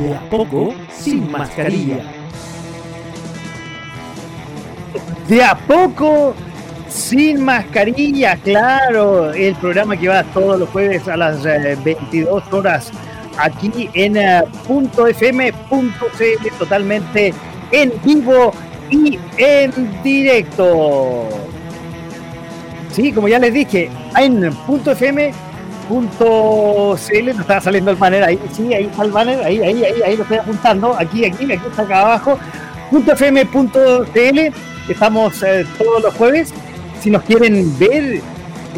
De a poco, sin mascarilla. De a poco, sin mascarilla, claro. El programa que va todos los jueves a las 22 eh, horas aquí en uh, punto .fm.cl, totalmente en vivo y en directo. Sí, como ya les dije, en punto .fm punto .cl, nos está saliendo el banner ahí, sí, ahí está el banner, ahí, ahí, ahí, ahí lo estoy apuntando, aquí, aquí, aquí está acá abajo, .fm.cl, estamos eh, todos los jueves, si nos quieren ver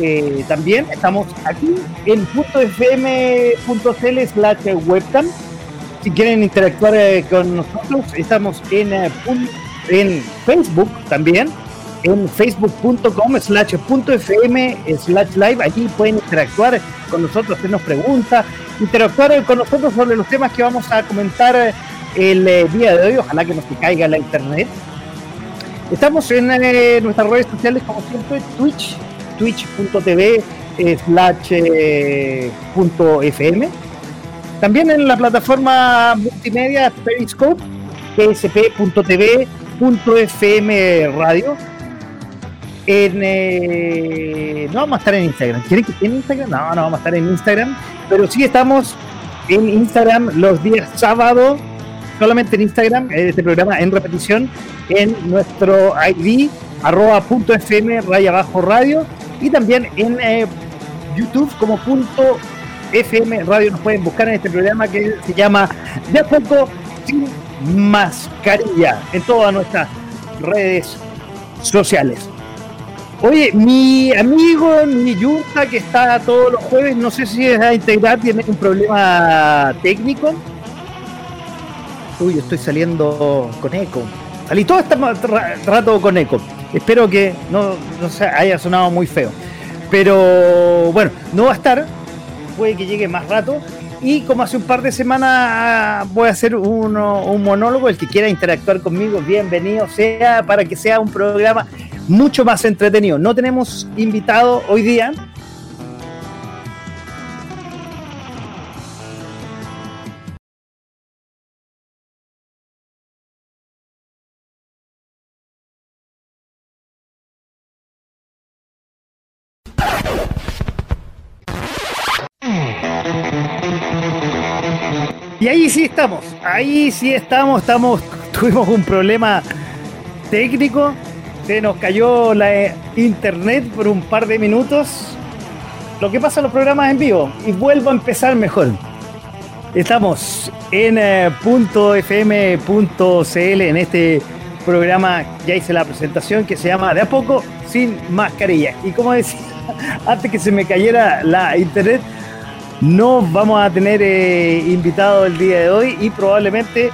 eh, también, estamos aquí en .fm.cl slash webcam, si quieren interactuar eh, con nosotros, estamos en, en Facebook también, en facebook.com slash fm slash live. Allí pueden interactuar con nosotros, hacernos preguntas, interactuar con nosotros sobre los temas que vamos a comentar el eh, día de hoy. Ojalá que nos caiga la internet. Estamos en eh, nuestras redes sociales, como siempre, Twitch, twitch.tv slash eh, fm. También en la plataforma multimedia Periscope, psp.tv .fm radio en, eh, no vamos a estar en Instagram. ¿Quieren que esté en Instagram? No, no vamos a estar en Instagram. Pero sí estamos en Instagram los días sábado, solamente en Instagram, este programa en repetición, en nuestro ID, arroba punto FM, raya abajo radio, y también en eh, YouTube como punto FM radio. Nos pueden buscar en este programa que se llama De a poco sin mascarilla en todas nuestras redes sociales. Oye, mi amigo, mi Yunta, que está todos los jueves, no sé si es a integrar, tiene un problema técnico. Uy, estoy saliendo con eco. Salí todo este rato con eco. Espero que no, no haya sonado muy feo. Pero bueno, no va a estar. Puede que llegue más rato. Y como hace un par de semanas voy a hacer un monólogo, el que quiera interactuar conmigo, bienvenido sea, para que sea un programa mucho más entretenido. No tenemos invitado hoy día. Y ahí sí estamos, ahí sí estamos, estamos, tuvimos un problema técnico, se nos cayó la eh, internet por un par de minutos. Lo que pasa en los programas en vivo. Y vuelvo a empezar mejor. Estamos en eh, .fm.cl en este programa. Ya hice la presentación que se llama De a poco sin mascarilla. Y como decía, antes que se me cayera la internet, no vamos a tener eh, invitado el día de hoy y probablemente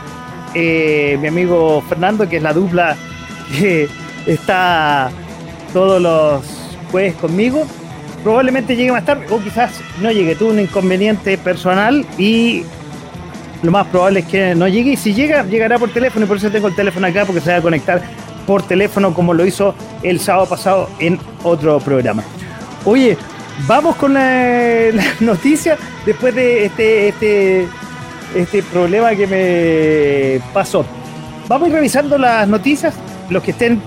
mi amigo Fernando, que es la dupla que está todos los jueves conmigo. Probablemente llegue más tarde o quizás no llegue. Tuvo un inconveniente personal y lo más probable es que no llegue. Y si llega, llegará por teléfono y por eso tengo el teléfono acá porque se va a conectar por teléfono como lo hizo el sábado pasado en otro programa. Oye, vamos con la, noticia después de este, este, este problema que me pasó. Vamos a ir revisando las noticias. Los que estén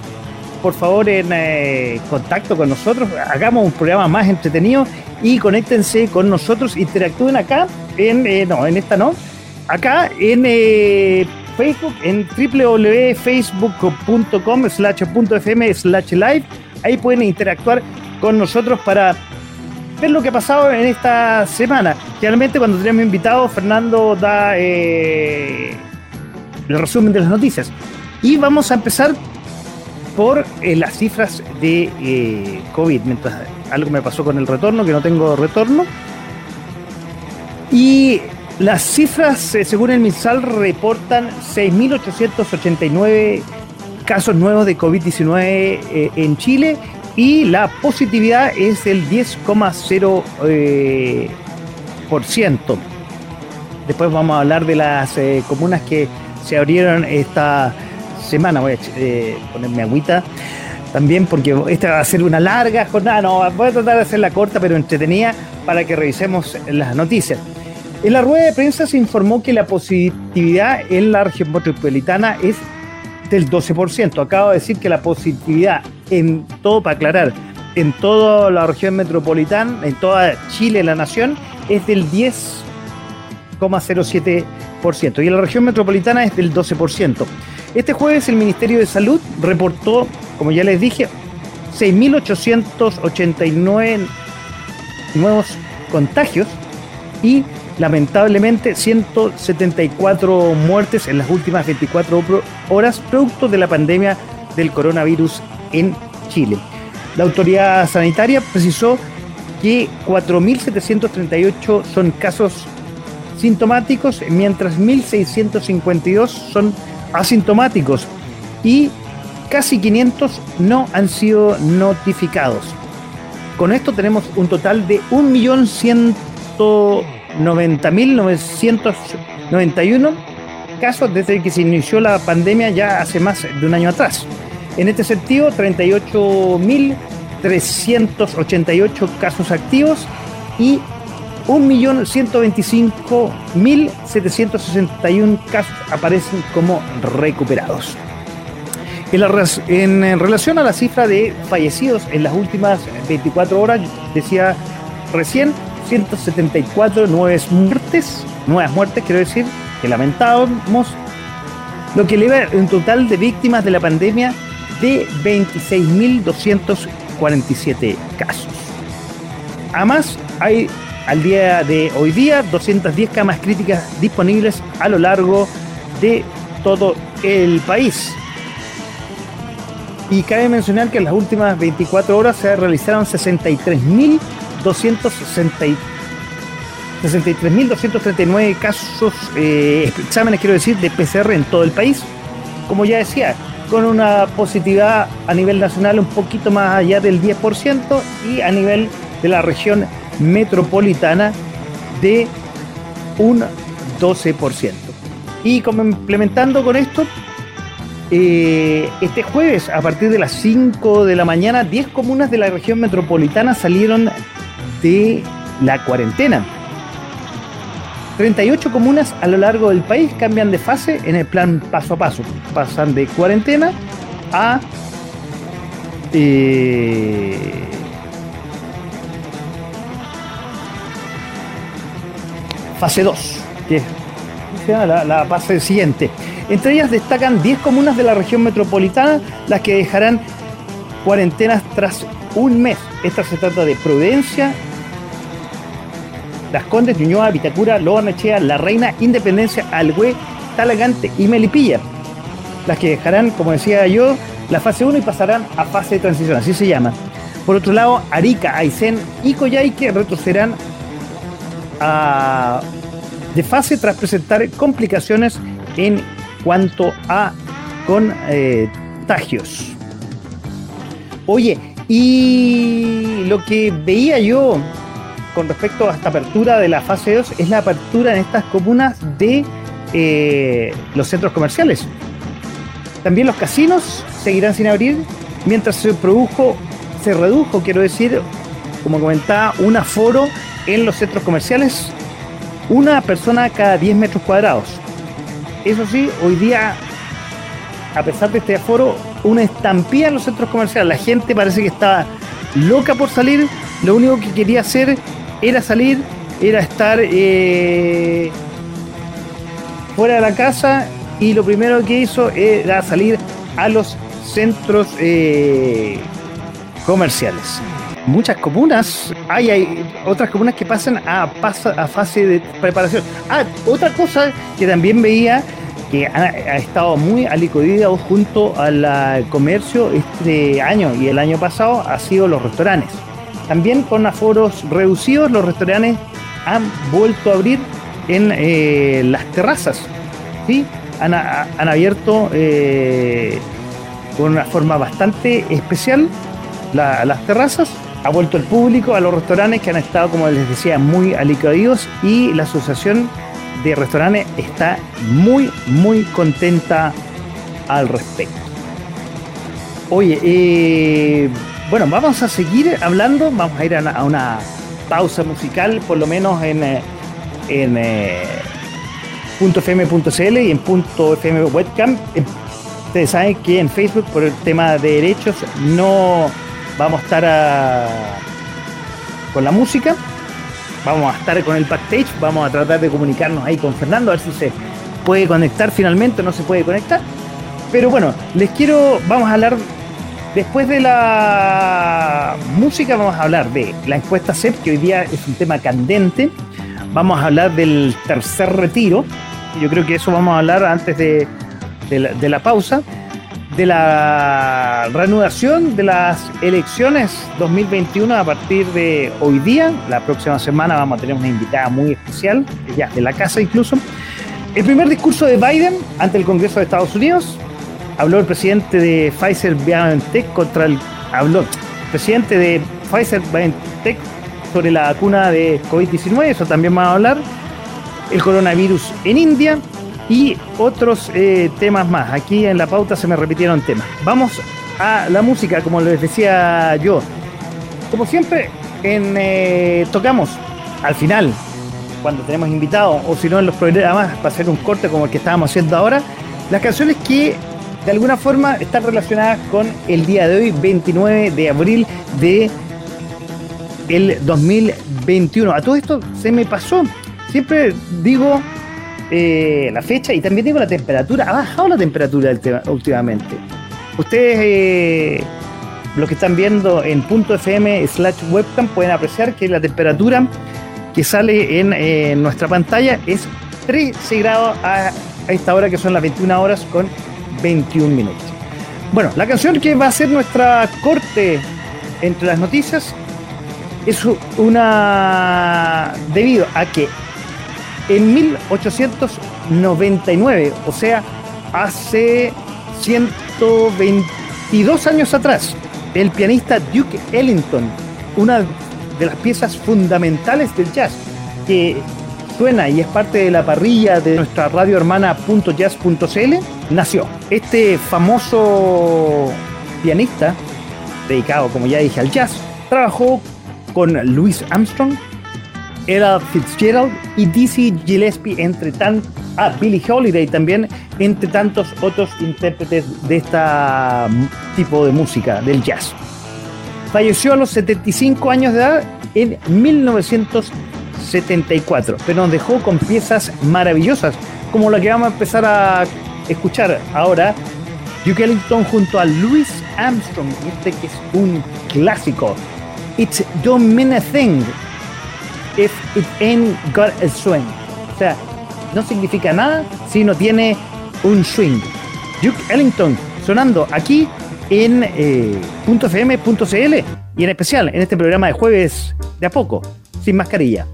por favor en eh, contacto con nosotros, hagamos un programa más entretenido y conéctense con nosotros, interactúen acá, en, eh, no, en esta no, acá en eh, Facebook, en www.facebook.com slash .fm slash live, ahí pueden interactuar con nosotros para ver lo que ha pasado en esta semana. Generalmente cuando tenemos invitados, Fernando da el resumen de las noticias. Y vamos a empezar por eh, las cifras de eh, COVID, mientras algo me pasó con el retorno, que no tengo retorno. Y Las cifras, eh, según el MinSal, reportan 6.889 casos nuevos de COVID-19 eh, en Chile y la positividad es del 10,0%. Eh, Después vamos a hablar de las comunas que se abrieron esta semana. Voy a ponerme agüita también porque esta va a ser una larga jornada. No, voy a tratar de hacerla corta pero entretenida para que revisemos las noticias. En la rueda de prensa se informó que la positividad en la región metropolitana es del 12%. Acabo de decir que la positividad en todo, para aclarar, en toda la región metropolitana, en toda Chile, la nación, es del 10,07% y en la región metropolitana es del 12%. Este jueves el Ministerio de Salud reportó, como ya les dije, 6.889 nuevos contagios y lamentablemente 174 muertes en las últimas 24 horas producto de la pandemia del coronavirus en Chile. La autoridad sanitaria precisó que 4.738 son casos sintomáticos, mientras 1.652 son asintomáticos y casi 500 no han sido notificados. Con esto tenemos un total de 1.100.000 90.991 casos desde que se inició la pandemia ya hace más de un año atrás. En este sentido, 38.388 casos activos y 1.125.761 casos aparecen como recuperados. En, en, relación a la cifra de fallecidos en las últimas 24 horas, decía recién, 174 nuevas muertes, nuevas muertes, quiero decir, que lamentamos, lo que eleva un total de víctimas de la pandemia de 26.247 casos. Además, hay al día de hoy día 210 camas críticas disponibles a lo largo de todo el país. Y cabe mencionar que en las últimas 24 horas se realizaron 63.000 63.239 casos, eh, exámenes quiero decir, de PCR en todo el país. Como ya decía, con una positividad a nivel nacional un poquito más allá del 10% y a nivel de la región metropolitana de un 12%. Y complementando con esto, eh, este jueves, a partir de las 5 de la mañana, 10 comunas de la región metropolitana salieron de la cuarentena. 38 comunas a lo largo del país cambian de fase en el plan paso a paso. Pasan de cuarentena a eh, fase 2, que es la, fase siguiente. Entre ellas destacan 10 comunas de la región metropolitana, las que dejarán cuarentenas tras un mes. Esta se trata de Prudencia, las Condes, Ñuñoa, Vitacura, Loa La Reina, Independencia, Algüe, Talagante y Melipilla. Las que dejarán, como decía yo, la fase 1 y pasarán a fase de transición, así se llama. Por otro lado, Arica, Aysén y Coyhaique retrocederán de fase tras presentar complicaciones en cuanto a contagios. Oye, y lo que veía yo con respecto a esta apertura de la fase 2 es la apertura en estas comunas de eh, los centros comerciales. También los casinos seguirán sin abrir mientras se produjo, se redujo, quiero decir, como comentaba, un aforo en los centros comerciales, una persona cada 10 metros cuadrados. Eso sí, hoy día, a pesar de este aforo, una estampida en los centros comerciales. La gente parece que estaba loca por salir. Lo único que quería hacer era salir, era estar eh, fuera de la casa y lo primero que hizo era salir a los centros eh, comerciales. Muchas comunas, hay, hay otras comunas que pasan a, a fase de preparación. Ah, otra cosa que también veía que ha, estado muy alicudida junto al comercio este año y el año pasado ha sido los restaurantes. También con aforos reducidos, los restaurantes han vuelto a abrir en eh, las terrazas. ¿sí? Han, han abierto eh, con una forma bastante especial las terrazas. Ha vuelto el público a los restaurantes que han estado, como les decía, muy alicaídos y la asociación de restaurantes está muy, muy contenta al respecto. Oye, eh, bueno, vamos a seguir hablando, vamos a ir a una, pausa musical, por lo menos en, eh, en eh, .fm.cl y en .fm webcam. Ustedes saben que en Facebook, por el tema de derechos, no vamos a estar con la música, vamos a estar con el backstage, vamos a tratar de comunicarnos ahí con Fernando, a ver si se puede conectar finalmente o no se puede conectar. Pero bueno, les quiero, vamos a hablar, después de la música, vamos a hablar de la encuesta CEP, que hoy día es un tema candente. Vamos a hablar del tercer retiro. Yo creo que eso vamos a hablar antes de, de la pausa de la reanudación de las elecciones 2021 a partir de hoy día. La próxima semana vamos a tener una invitada muy especial, ya de la casa incluso. El primer discurso de Biden ante el Congreso de Estados Unidos. Habló el presidente de Pfizer BioNTech contra el. Habló presidente de Pfizer BioNTech sobre la vacuna de COVID-19, eso también va a hablar. El coronavirus en India y otros eh, temas más. Aquí en la pauta se me repitieron temas. Vamos a la música, como les decía yo. Como siempre, en, eh, tocamos al final, cuando tenemos invitados, o si no en los programas, para hacer un corte como el que estábamos haciendo ahora, las canciones que de alguna forma están relacionadas con el día de hoy, 29 de abril de el 2021. A todo esto se me pasó. Siempre digo eh, la fecha y también digo la temperatura. Ha bajado la temperatura últimamente. Ustedes, eh, los que están viendo en punto .fm slash webcam, pueden apreciar que la temperatura que sale en nuestra pantalla es 13 grados a, esta hora que son las 21 horas con 21 minutos. Bueno, la canción que va a ser nuestra corte entre las noticias es una debido a que en 1899, o sea, hace 122 años atrás, el pianista Duke Ellington, una de las piezas fundamentales del jazz, que suena y es parte de la parrilla de nuestra radio hermana .jazz.cl, nació. Este famoso pianista, dedicado, como ya dije, al jazz, trabajó con Louis Armstrong, era Fitzgerald y Dizzy Gillespie, entre ah, Holiday también, entre tantos otros intérpretes de este tipo de música, del jazz. Falleció a los 75 años de edad en 1974, pero nos dejó con piezas maravillosas, como la que vamos a empezar a escuchar ahora, Duke Ellington junto a Louis Armstrong, este que es un clásico. It's Don't Mean a Thing, if it ain't got a swing. O sea, no significa nada si no tiene un swing. Duke Ellington sonando aquí en eh, .fm.cl y en especial en este programa de jueves de a poco, sin mascarilla.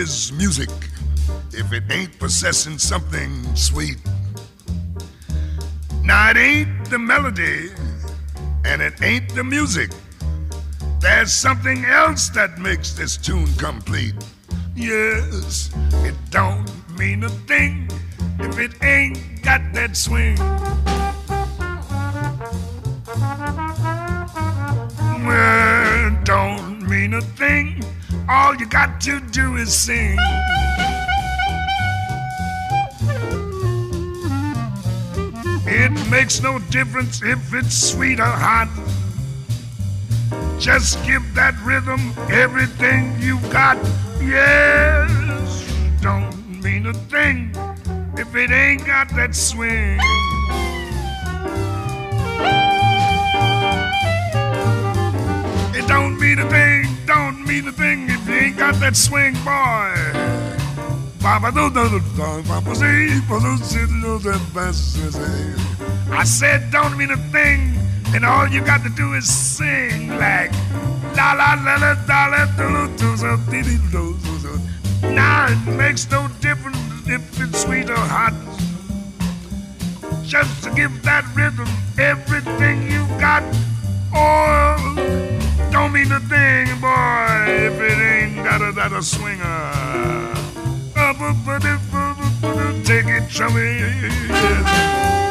Is music if it ain't possessing something sweet? Now, it ain't the melody and it ain't the music. There's something else that makes this tune complete. Yes, it don't mean a thing if it ain't got that swing. All you got to do is sing. It makes no difference if it's sweet or hot. Just give that rhythm everything you've got. Yes, don't mean a thing if it ain't got that swing. It don't mean a thing, don't mean a thing if you ain't got that swing, boy. I said, don't mean a thing, and all you got to do is sing like la la la la la la do do do do. Now it makes no difference if it's sweet or hot. Just to give that rhythm everything you got. Oh, don't mean a thing, boy, if it ain't got a, that a swinger. Take it, chummy.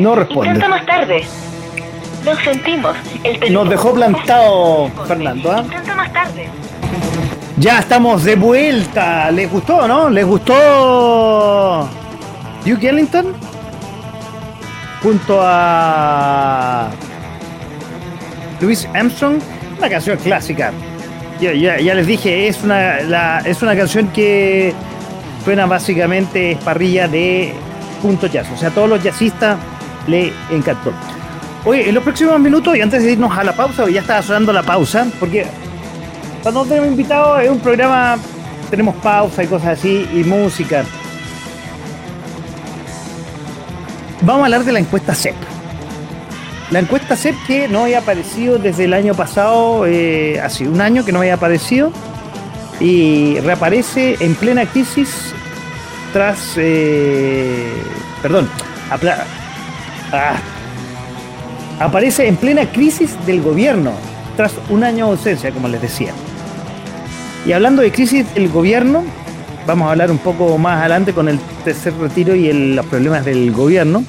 No responde. Intenta más tarde. Lo sentimos. El Nos dejó plantado Fernando. ¿ah? Intenta más tarde. Ya estamos de vuelta. ¿Les gustó, no? ¿Les gustó Duke Ellington? Junto a Louis Armstrong. Una canción clásica. Ya, ya, ya les dije, es una, la- es una canción que suena básicamente es parrilla de punto jazz. O sea, todos los jazzistas le encantó. Oye, en los próximos minutos, y antes de irnos a la pausa, ya estaba sonando la pausa, porque cuando tenemos invitados es un programa, tenemos pausa y cosas así, y música. Vamos a hablar de la encuesta CEP. La encuesta CEP que no había aparecido desde el año pasado, eh, hace un año que no había aparecido, y reaparece en plena crisis tras, eh, perdón, ah, aparece en plena crisis del gobierno tras un año de ausencia, como les decía. Y hablando de crisis del gobierno, vamos a hablar un poco más adelante con el tercer retiro y los problemas del gobierno.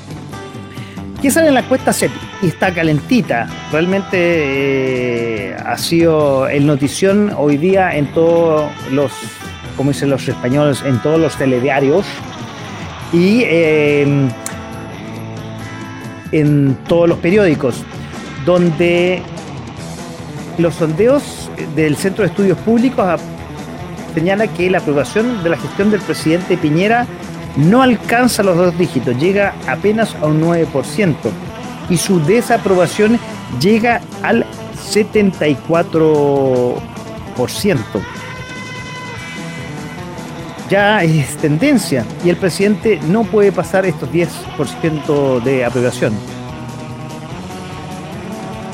¿Qué sale en la encuesta CEP? Y está calentita. Realmente eh, ha sido el notición hoy día en todos los, como dicen los españoles, en todos los telediarios. Y eh, en todos los periódicos, donde los sondeos del Centro de Estudios Públicos señala que la aprobación de la gestión del presidente Piñera no alcanza los dos dígitos, llega apenas a un 9%, y su desaprobación llega al 74%. Ya es tendencia y el presidente no puede pasar estos 10% de aprobación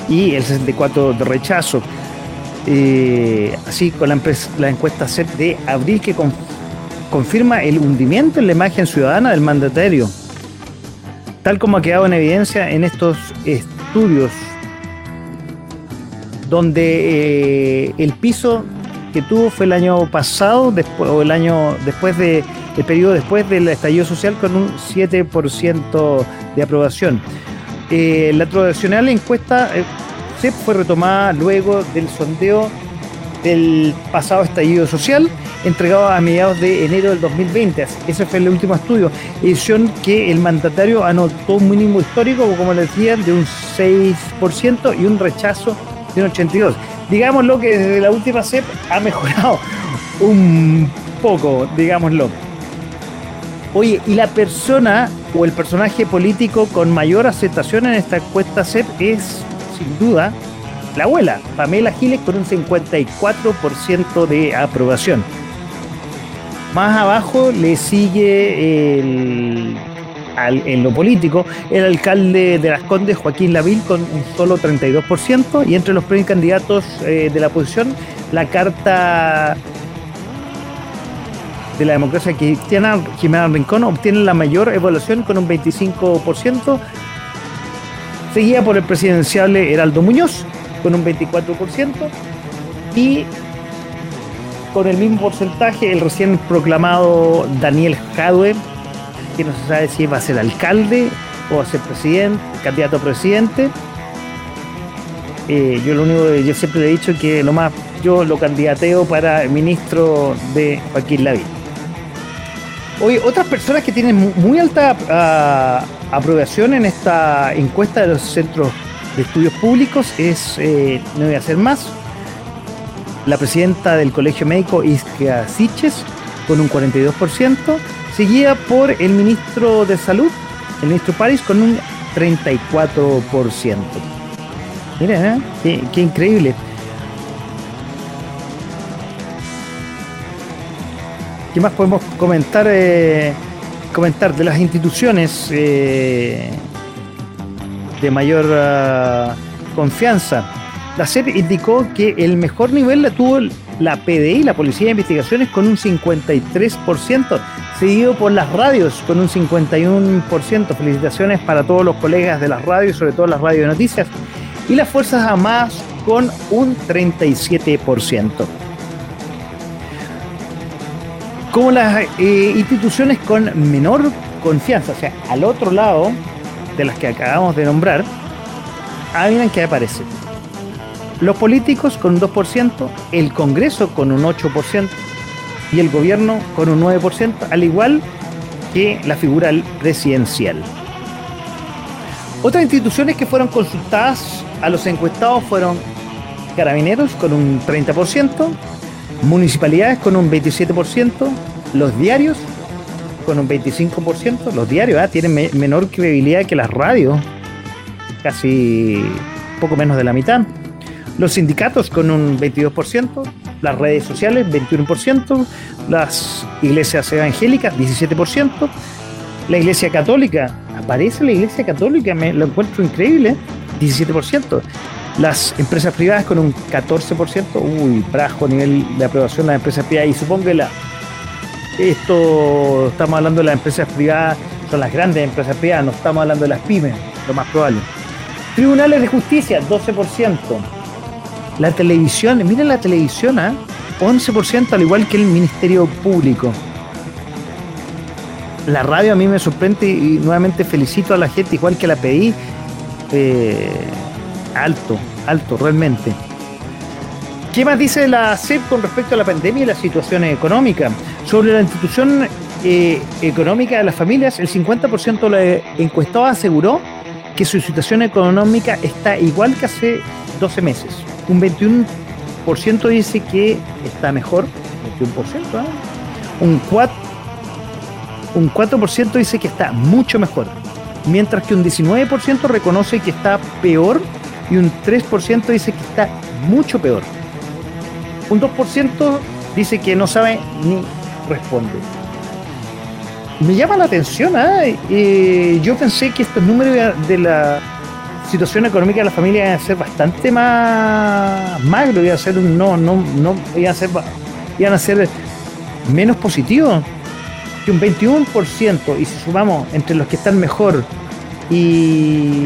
y el 64% de rechazo. Eh, así con la, la encuesta CEP de abril que con- confirma el hundimiento en la imagen ciudadana del mandatario, tal como ha quedado en evidencia en estos estudios, donde eh, el piso que tuvo fue el año pasado, después, o el año después de el periodo después del estallido social con un 7% de aprobación. Eh, la tradicional encuesta eh, CEP fue retomada luego del sondeo del pasado estallido social entregado a mediados de enero del 2020. Ese fue el último estudio. Edición que el mandatario anotó un mínimo histórico, como le decían, de un 6% y un rechazo de un 82%. Digámoslo que desde la última CEP ha mejorado un poco, digámoslo. Oye, y la persona o el personaje político con mayor aceptación en esta encuesta CEP es, sin duda, la abuela, Pamela Giles, con un 54% de aprobación. Más abajo le sigue el, en lo político el alcalde de Las Condes, Joaquín Lavil, con un solo 32%, y entre los precandidatos eh, de la oposición, la carta de la democracia cristiana, Jimena Rincón, obtiene la mayor evaluación con un 25%, seguida por el presidencial Heraldo Muñoz, con un 24%, y con el mismo porcentaje el recién proclamado Daniel Jadwe, no se sabe si va a ser alcalde o va a ser presidente, candidato a presidente. Eh, yo lo único que yo siempre le he dicho que lo más yo lo candidateo para ministro de Joaquín Lavín. Oye, otras personas que tienen muy alta ah, aprobación en esta encuesta de los centros de estudios públicos es, eh, no voy a hacer más, la presidenta del Colegio Médico Iskia Siches con un 42%, seguida por el ministro de Salud, el ministro París, con un 34%. Mira, ¿eh? qué, increíble. ¿Qué más podemos comentar? Eh, comentar de las instituciones eh, de mayor ah, confianza la CEP indicó que el mejor nivel la tuvo la PDI, la Policía de Investigaciones, con un 53%, seguido por las radios con un 51%. Felicitaciones para todos los colegas de las radios, sobre todo las radios de noticias. Y las Fuerzas Armadas con un 37%. Como las eh, instituciones con menor confianza, o sea, al otro lado de las que acabamos de nombrar, miren que aparece los políticos con un 2%, el Congreso con un 8% y el gobierno con un 9%, al igual que la figura presidencial. Otras instituciones que fueron consultadas a los encuestados fueron Carabineros con un 30%, municipalidades con un 27%, los diarios con un 25%, los diarios ¿ah? tienen menor credibilidad que las radios, casi poco menos de la mitad los sindicatos con un 22%, las redes sociales 21%, las iglesias evangélicas 17%, la iglesia católica, aparece la iglesia católica, me lo encuentro increíble, 17%, las empresas privadas con un 14%, uy, bajo nivel de aprobación las empresas privadas, y supongo esto, estamos hablando de las empresas privadas, son las grandes empresas privadas, no estamos hablando de las pymes, lo más probable. Tribunales de justicia, 12%. La televisión, miren la televisión, ¿eh? ¿ah? 11% al igual que el Ministerio Público. La radio a mí me sorprende y nuevamente felicito a la gente, igual que la PI. Eh, alto, alto, realmente. ¿Qué más dice la CEP con respecto a la pandemia y la situación económica? Sobre la institución eh, económica de las familias, el 50% de los encuestados aseguró que su situación económica está igual que hace 12 meses un 21% dice que está mejor, 21%, ¿eh? un 4%, un 4% dice que está mucho mejor, mientras que un 19% reconoce que está peor y un 3% dice que está mucho peor. Un 2% dice que no sabe ni responde. Me llama la atención, ¿eh? Yo pensé que estos números de la situación económica de la familia iba a ser bastante más magro, iba a ser no, no, no, iba a ser, iban a ser menos positivos que un 21%, y si sumamos entre los que están mejor y,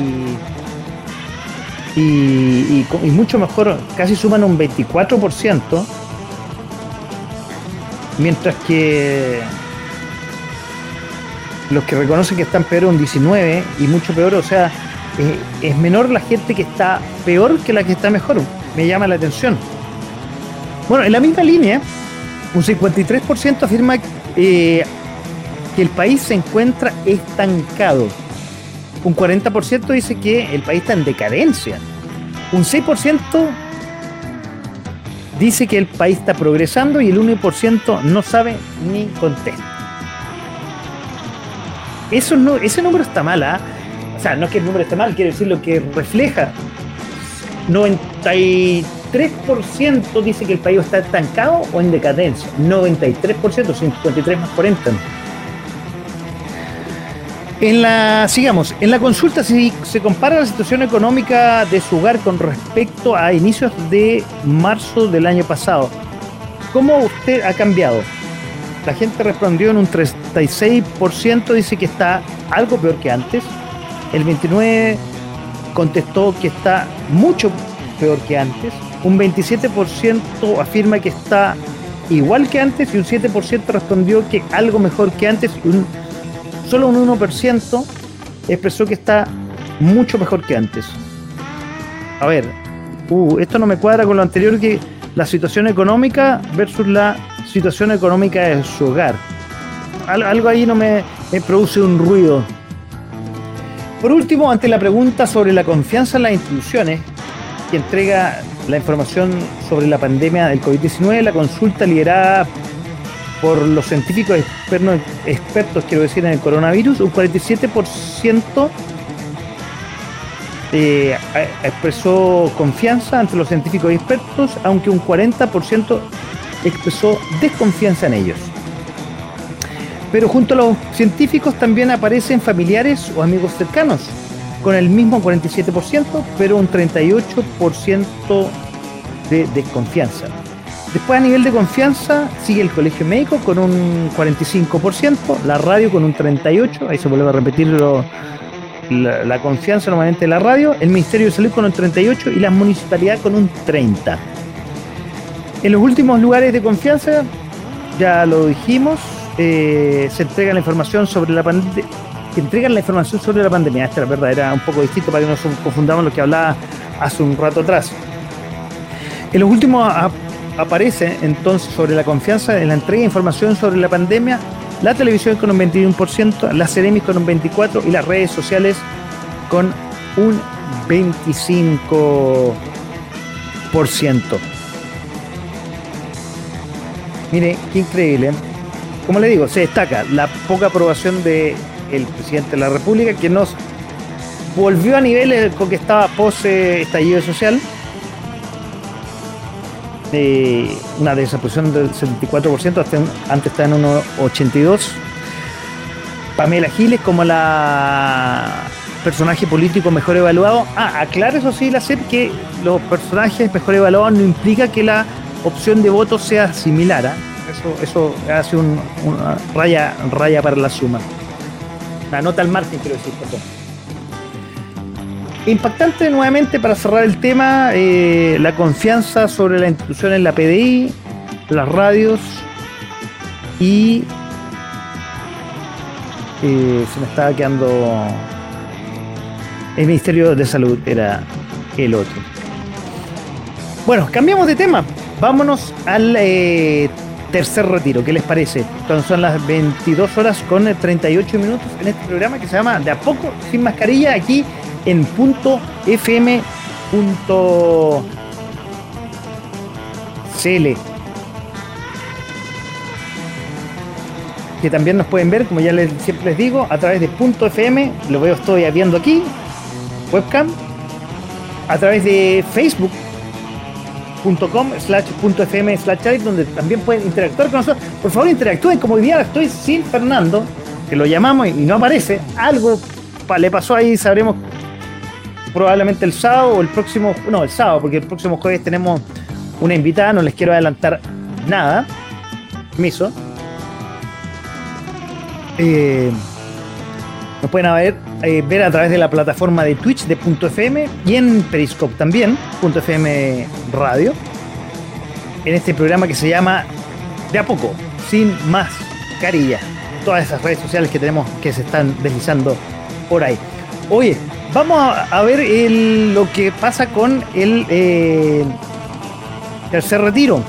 y, mucho mejor, casi suman un 24%, mientras que los que reconocen que están peor un 19 y mucho peor, o sea, eh, es menor la gente que está peor que la que está mejor. Me llama la atención. Bueno, en la misma línea, un 53% afirma eh, que el país se encuentra estancado. Un 40% dice que el país está en decadencia. Un 6% dice que el país está progresando y el 1% no sabe ni contesta. Eso no, ese número está mal, ¿ah? Sea, no es que el número esté mal, quiere decir lo que refleja. 93% dice que el país está estancado o en decadencia. 93%, 53 más 40. En la, sigamos, en la consulta si se compara la situación económica de su hogar con respecto a inicios de marzo del año pasado. ¿Cómo usted ha cambiado? La gente respondió en un 36%, dice que está algo peor que antes. El 29% contestó que está mucho peor que antes. Un 27% afirma que está igual que antes y un 7% respondió que algo mejor que antes solo un 1% expresó que está mucho mejor que antes. A ver, uh, esto no me cuadra con lo anterior que la situación económica versus la situación económica de su hogar. algo ahí no me produce un ruido. Por último, ante la pregunta sobre la confianza en las instituciones que entrega la información sobre la pandemia del COVID-19, la consulta liderada por los científicos expertos, quiero decir, en el coronavirus, un 47% eh, expresó confianza ante los científicos expertos, aunque un 40% expresó desconfianza en ellos. Pero junto a los científicos también aparecen familiares o amigos cercanos, con el mismo 47%, pero un 38% de desconfianza. Después a nivel de confianza sigue el colegio médico con un 45%, la radio con un 38%, ahí se vuelve a repetir la, confianza normalmente de la radio, el Ministerio de Salud con un 38% y la municipalidad con un 30%. En los últimos lugares de confianza, ya lo dijimos, eh, se entrega la información sobre la pandemia entregan la información sobre la pandemia. Esta es verdad, era un poco distinto para que no confundamos lo que hablaba hace un rato atrás. En los últimos aparece entonces sobre la confianza en la entrega de información sobre la pandemia, la televisión con un 21%, la Ceremis con un 24% y las redes sociales con un 25%. Mire, qué increíble. Como le digo, se destaca la poca aprobación del presidente de la República, que nos volvió a niveles con que estaba pose estallido social una desaprobación del 74%, hasta antes está en 1,82%. Pamela Giles como la personaje político mejor evaluado. Ah, aclara eso sí, la CEP, que los personajes mejor evaluados no implica que la opción de voto sea similar. ¿ah? Eso, eso hace un, una raya, raya para la suma. Una nota al margen, quiero decir, perdón. Impactante nuevamente para cerrar el tema, eh, la confianza sobre la institución en la PDI, las radios y eh, se me estaba quedando el Ministerio de Salud era el otro. Bueno, cambiamos de tema. Vámonos al eh, tercer retiro. ¿Qué les parece? Cuando son las 22 horas con 38 minutos en este programa que se llama De a poco sin mascarilla aquí en punto fm.cl. Que también nos pueden ver, como ya les, siempre les digo, a través de punto .fm, lo veo estoy viendo aquí, webcam, a través de facebook.com slash fm slash donde también pueden interactuar con nosotros. Por favor, interactúen, como hoy día estoy sin Fernando, que lo llamamos y no aparece, algo le pasó ahí, sabremos probablemente el sábado o el próximo, no, el sábado, porque el próximo jueves tenemos una invitada, no les quiero adelantar nada. Permiso. Eh, nos pueden ver, eh, ver a través de la plataforma de Twitch de Punto .fm y en Periscope también, Punto .fm Radio, en este programa que se llama De a poco, sin mascarilla. Todas esas redes sociales que tenemos que se están deslizando por ahí. Oye, vamos a, ver lo que pasa con el eh, tercer retiro.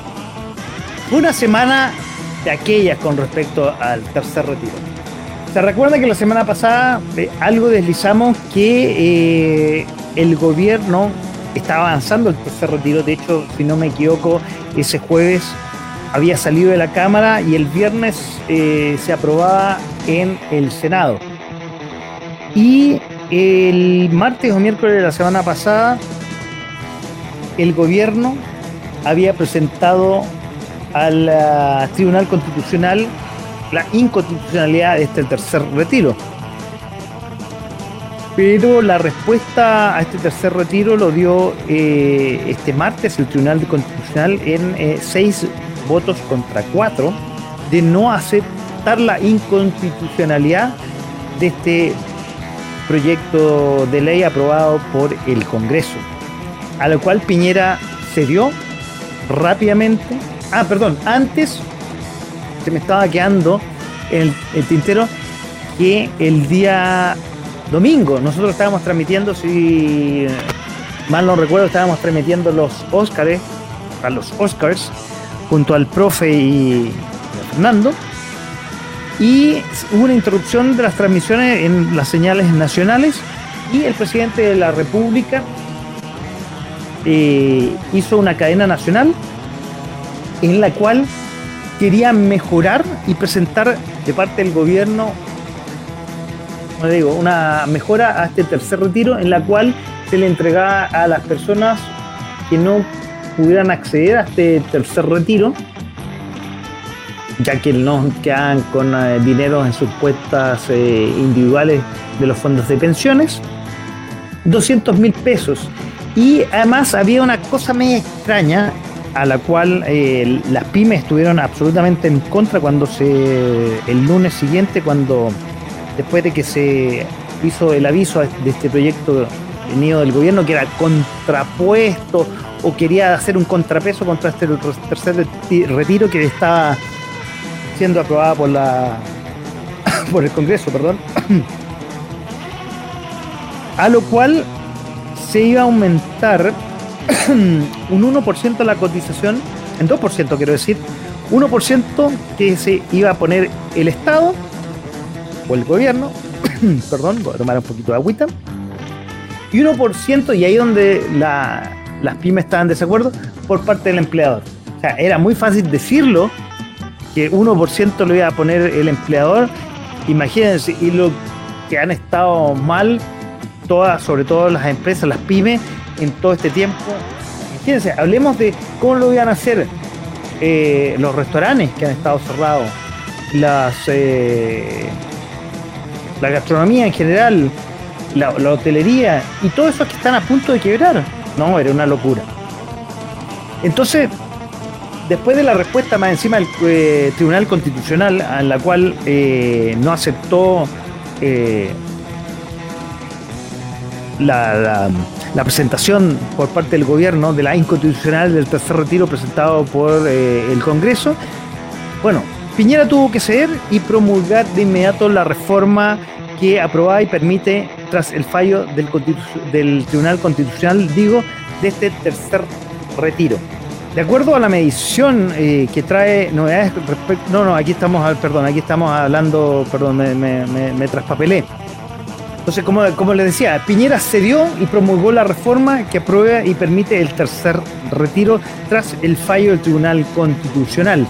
Una semana de aquellas con respecto al tercer retiro. Se recuerda que la semana pasada eh, algo deslizamos que eh, el gobierno está avanzando el tercer retiro. De hecho, si no me equivoco, ese jueves había salido de la Cámara y el viernes eh, se aprobaba en el Senado. Y el martes o miércoles de la semana pasada, el gobierno había presentado al ah, Tribunal Constitucional la inconstitucionalidad de este tercer retiro. Pero la respuesta a este tercer retiro lo dio eh, este martes el Tribunal Constitucional en eh, seis votos contra cuatro de no aceptar la inconstitucionalidad de este proyecto de ley aprobado por el Congreso. A lo cual Piñera cedió rápidamente. Ah, perdón, antes se me estaba quedando en el, tintero que el día domingo nosotros estábamos transmitiendo, si mal no recuerdo, estábamos transmitiendo los Óscares, a los Oscars, junto al profe y Fernando. Y hubo una interrupción de las transmisiones en las señales nacionales y el presidente de la República eh, hizo una cadena nacional en la cual quería mejorar y presentar de parte del gobierno, digo, una mejora a este tercer retiro en la cual se le entregaba a las personas que no pudieran acceder a este tercer retiro, ya que no quedan con eh, dinero en sus cuentas eh, individuales de los fondos de pensiones, 200 mil pesos. Y además había una cosa media extraña a la cual eh, las pymes estuvieron absolutamente en contra cuando se el lunes siguiente cuando después de que se hizo el aviso de este proyecto venido del gobierno que era contrapuesto o quería hacer un contrapeso contra este tercer retiro que estaba siendo aprobada por la por el Congreso, perdón. A lo cual se iba a aumentar un 1% la cotización, en 2% quiero decir, 1% que se iba a poner el Estado o el gobierno, perdón, voy a tomar un poquito de agüita, y 1%, y ahí donde las pymes estaban de desacuerdo, por parte del empleador. O sea, era muy fácil decirlo, que 1% lo iba a poner el empleador, imagínense, y lo que han estado mal todas, sobre todo las empresas, las pymes, en todo este tiempo. Fíjense, hablemos de cómo lo iban a hacer eh, los restaurantes que han estado cerrados, las eh, la gastronomía en general, la, hotelería y todo eso que están a punto de quebrar. No, era una locura. Entonces, después de la respuesta más encima del eh, Tribunal Constitucional, en la cual no aceptó la, presentación por parte del gobierno de la inconstitucional del tercer retiro presentado por eh, el Congreso. Bueno, Piñera tuvo que ceder y promulgar de inmediato la reforma que aprobaba y permite, tras el fallo del, Tribunal Constitucional, digo, de este tercer retiro. De acuerdo a la medición eh, que trae novedades respecto... No, no, aquí estamos, perdón, aquí estamos hablando, perdón, me, me traspapelé entonces, como, les decía, Piñera cedió y promulgó la reforma que aprueba y permite el tercer retiro tras el fallo del Tribunal Constitucional.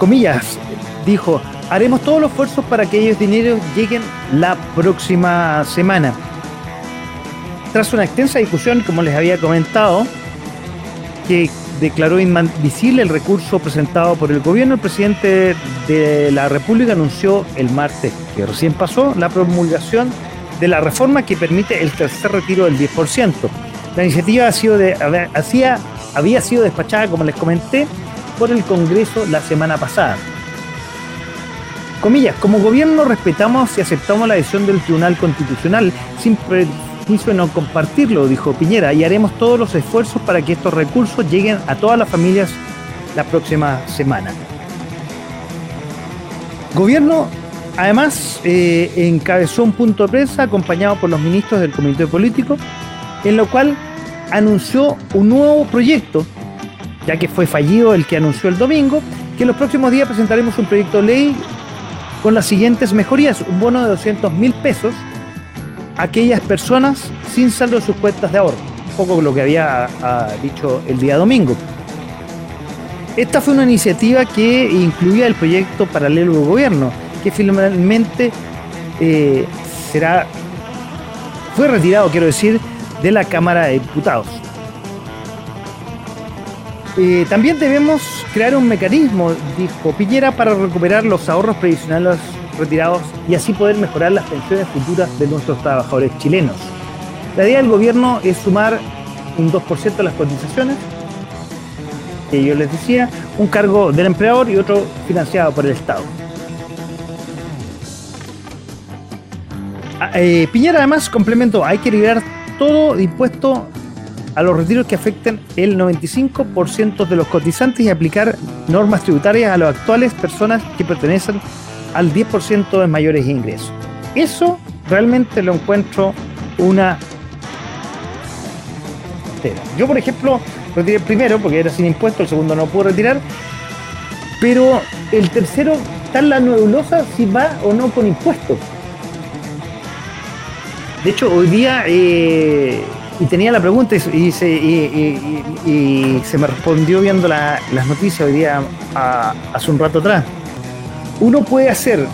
Comillas, dijo, haremos todos los esfuerzos para que ellos dineros lleguen la próxima semana. Tras una extensa discusión, como les había comentado, que declaró invisible el recurso presentado por el gobierno, el presidente de la República anunció el martes que recién pasó la promulgación de la reforma que permite el tercer retiro del 10%. La iniciativa ha sido de, había sido despachada, como les comenté, por el Congreso la semana pasada. Comillas, como gobierno respetamos y aceptamos la decisión del Tribunal Constitucional sin juicio no compartirlo, dijo Piñera, y haremos todos los esfuerzos para que estos recursos lleguen a todas las familias la próxima semana. Gobierno además eh, encabezó un punto de prensa acompañado por los ministros del Comité Político, en lo cual anunció un nuevo proyecto, ya que fue fallido el que anunció el domingo, que en los próximos días presentaremos un proyecto de ley con las siguientes mejorías. Un bono de 200 mil pesos a aquellas personas sin saldo de sus cuentas de ahorro. Un poco lo que había ah, dicho el día domingo. Esta fue una iniciativa que incluía el proyecto paralelo del gobierno, que finalmente eh, será, fue retirado, quiero decir, de la Cámara de Diputados. Eh, también debemos crear un mecanismo, dijo Piñera, para recuperar los ahorros previsionales retirados y así poder mejorar las pensiones futuras de nuestros trabajadores chilenos. La idea del gobierno es sumar un 2% de las cotizaciones, que yo les decía, un cargo del empleador y otro financiado por el Estado. Eh, Piñera además complementó, hay que liberar todo impuesto a los retiros que afecten el 95% de los cotizantes y aplicar normas tributarias a las actuales personas que pertenecen al 10% de mayores ingresos. Eso realmente lo encuentro una... Yo, por ejemplo, retiré el primero porque era sin impuesto, el segundo no puedo retirar, pero el tercero está en la nebulosa si va o no con impuestos. De hecho, hoy día eh, y tenía la pregunta y, se, me respondió viendo las noticias hoy día hace un rato atrás. Uno puede hacer,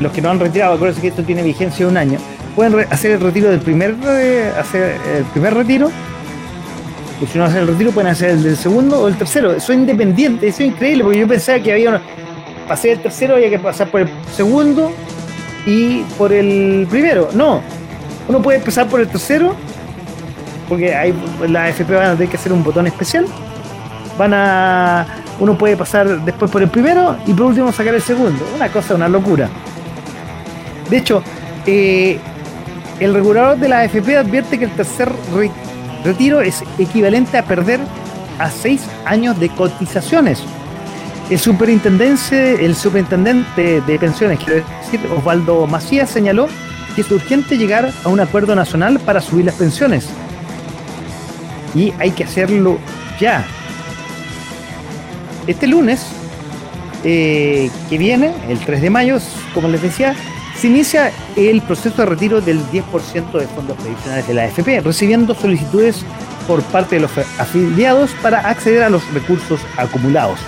los que no han retirado, acuérdense que esto tiene vigencia de un año, pueden hacer el retiro del primer, eh, hacer el primer retiro, y si no hacen el retiro pueden hacer el del segundo o el tercero. Es independiente, eso es increíble, porque yo pensaba que había, para hacer el tercero había que pasar por el segundo y por el primero. No, uno puede empezar por el tercero porque hay, la FP van a tener que hacer un botón especial. Van a. Uno puede pasar después por el primero y por último sacar el segundo. Una cosa, una locura. De hecho, eh, el regulador de la AFP advierte que el tercer retiro es equivalente a perder a seis años de cotizaciones. El superintendente, el superintendente de pensiones, quiero decir, Osvaldo Macías, señaló que es urgente llegar a un acuerdo nacional para subir las pensiones y hay que hacerlo ya. Este lunes eh, que viene, el 3 de mayo, como les decía, se inicia el proceso de retiro del 10% de fondos previsionales de la AFP, recibiendo solicitudes por parte de los afiliados para acceder a los recursos acumulados.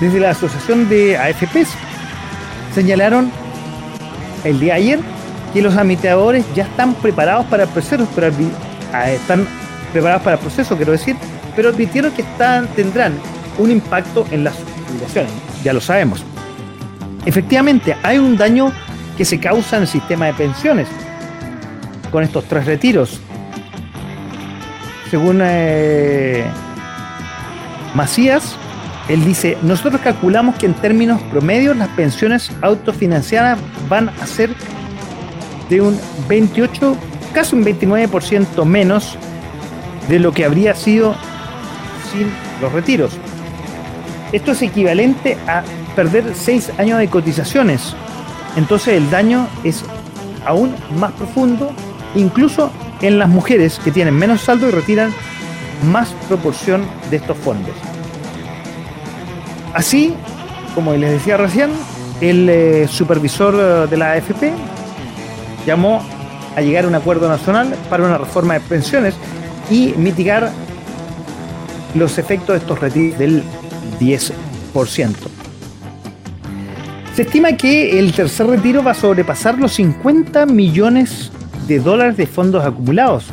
Desde la Asociación de AFPs señalaron el día ayer que los administradores ya están preparados para el proceso, pero están preparados para el proceso, quiero decir, pero advirtieron que están, tendrán un impacto en las jubilaciones, ya lo sabemos. Efectivamente, hay un daño que se causa en el sistema de pensiones con estos tres retiros. Según eh, Macías, él dice, nosotros calculamos que en términos promedios las pensiones autofinanciadas van a ser de un 28, casi un 29% menos de lo que habría sido sin los retiros. Esto es equivalente a perder seis años de cotizaciones. Entonces el daño es aún más profundo, incluso en las mujeres que tienen menos saldo y retiran más proporción de estos fondos. Así, como les decía recién, el eh, supervisor de la AFP llamó a llegar a un acuerdo nacional para una reforma de pensiones y mitigar los efectos de estos retiros del 10%. Se estima que el tercer retiro va a sobrepasar los 50 millones de dólares de fondos acumulados.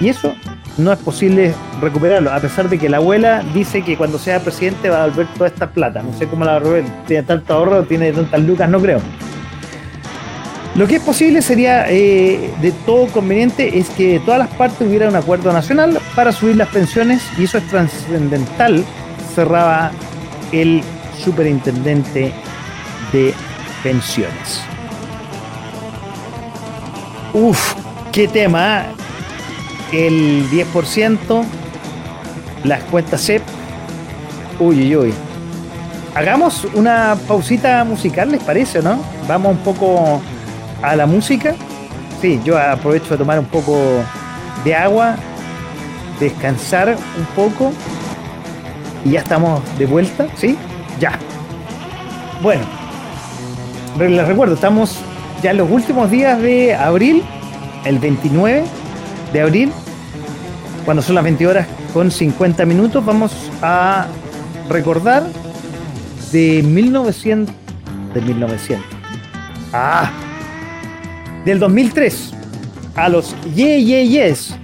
Y eso no es posible recuperarlo, a pesar de que la abuela dice que cuando sea presidente va a volver toda esta plata. No sé cómo la va tiene tanto ahorro, tiene tantas lucas, no creo. Lo que es posible sería eh, de todo conveniente es que todas las partes hubieran un acuerdo nacional para subir las pensiones y eso es trascendental, cerraba el superintendente de pensiones. Uf, qué tema. ¿eh? El 10%, las cuentas CEP. Uy, uy, uy. Hagamos una pausita musical, ¿les parece, no? Vamos un poco a la música. Sí, yo aprovecho de tomar un poco de agua, descansar un poco y ya estamos de vuelta, ¿sí? Ya. Bueno, les recuerdo, estamos ya en los últimos días de abril, el 29 de abril, cuando son las 20 horas con 50 minutos, vamos a recordar de 1900, de 1900, ah, del 2003, a los Yeah Yeah Yes,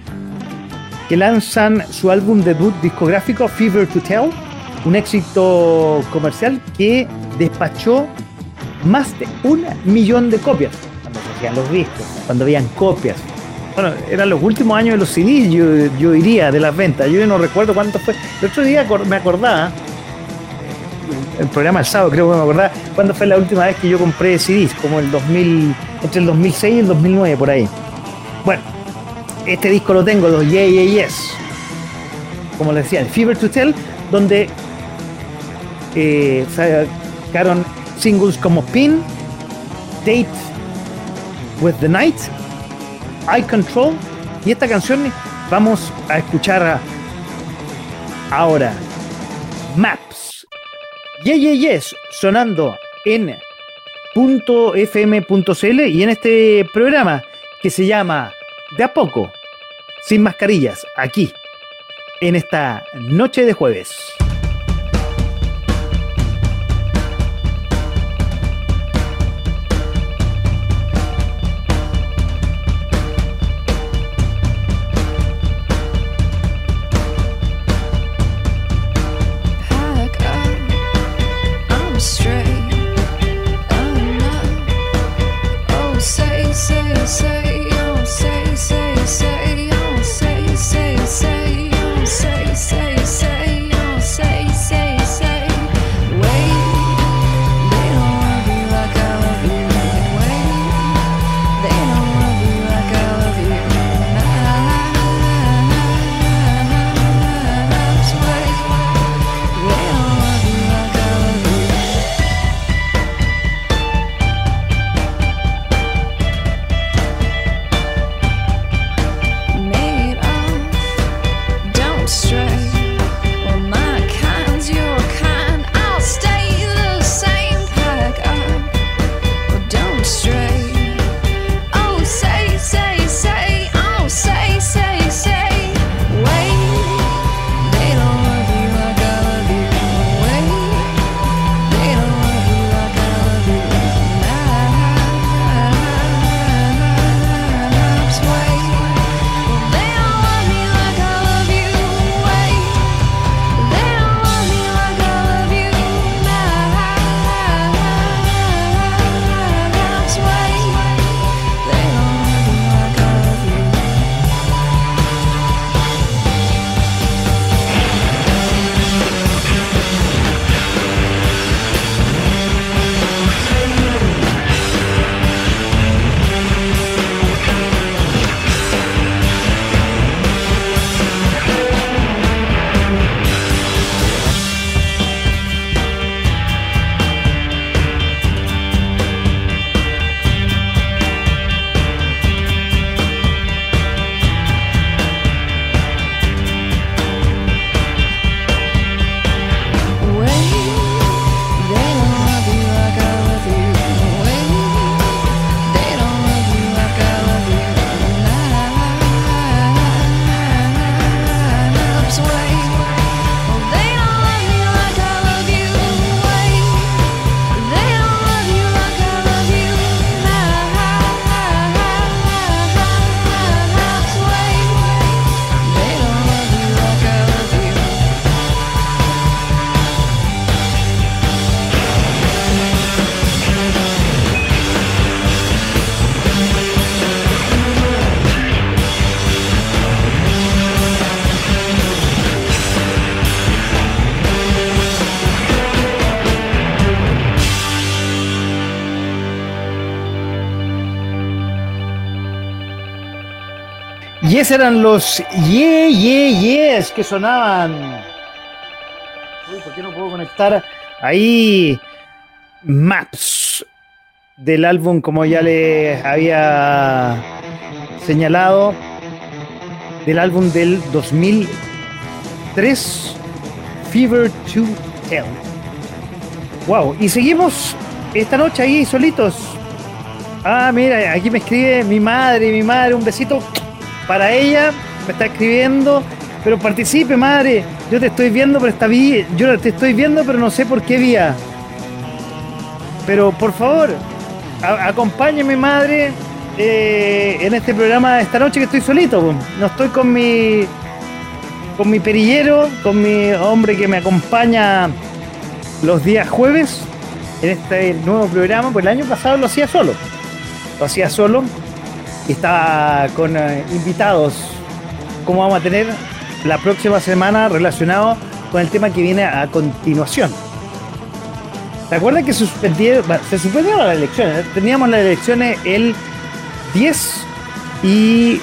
que lanzan su álbum debut discográfico Fever to Tell, un éxito comercial que despachó más de un millón de copias cuando se los discos, cuando habían copias. Bueno, eran los últimos años de los CDs, yo, diría, de las ventas. Yo no recuerdo cuánto fue. El otro día me acordaba, el programa del sábado creo que me acordaba, cuándo fue la última vez que yo compré CDs, como el 2000, entre el 2006 y el 2009, por ahí. Bueno, este disco lo tengo, los Yeah Yeah Yes. Como les decía, el Fever to Tell, donde eh, sacaron singles como Pin, Date with the Night, I Control. Y esta canción vamos a escuchar ahora. Maps. Yeah, yeah, yes, sonando en .fm.cl y en este programa que se llama De a poco, sin mascarillas, aquí, en esta noche de jueves. Y esos eran los yeah, yeah, yes que sonaban Uy, ¿por qué no puedo conectar ahí Maps del álbum como ya les había señalado del álbum del 2003 Fever to Tell. Wow, y seguimos esta noche ahí solitos. Ah, mira, aquí me escribe mi madre, mi madre, un besito para ella, me está escribiendo, pero participe, madre. Yo te estoy viendo, pero está vía, yo te estoy viendo, pero no sé por qué vía. Pero por favor, acompáñeme, madre, eh, en este programa esta noche que estoy solito. No estoy con mi con mi perillero, con mi hombre que me acompaña los días jueves en este nuevo programa, pues el año pasado lo hacía solo. Lo hacía solo estaba con eh, invitados como vamos a tener la próxima semana relacionado con el tema que viene a continuación. ¿Se acuerdan que suspendieron, se suspendieron las elecciones? Teníamos las elecciones el 10 y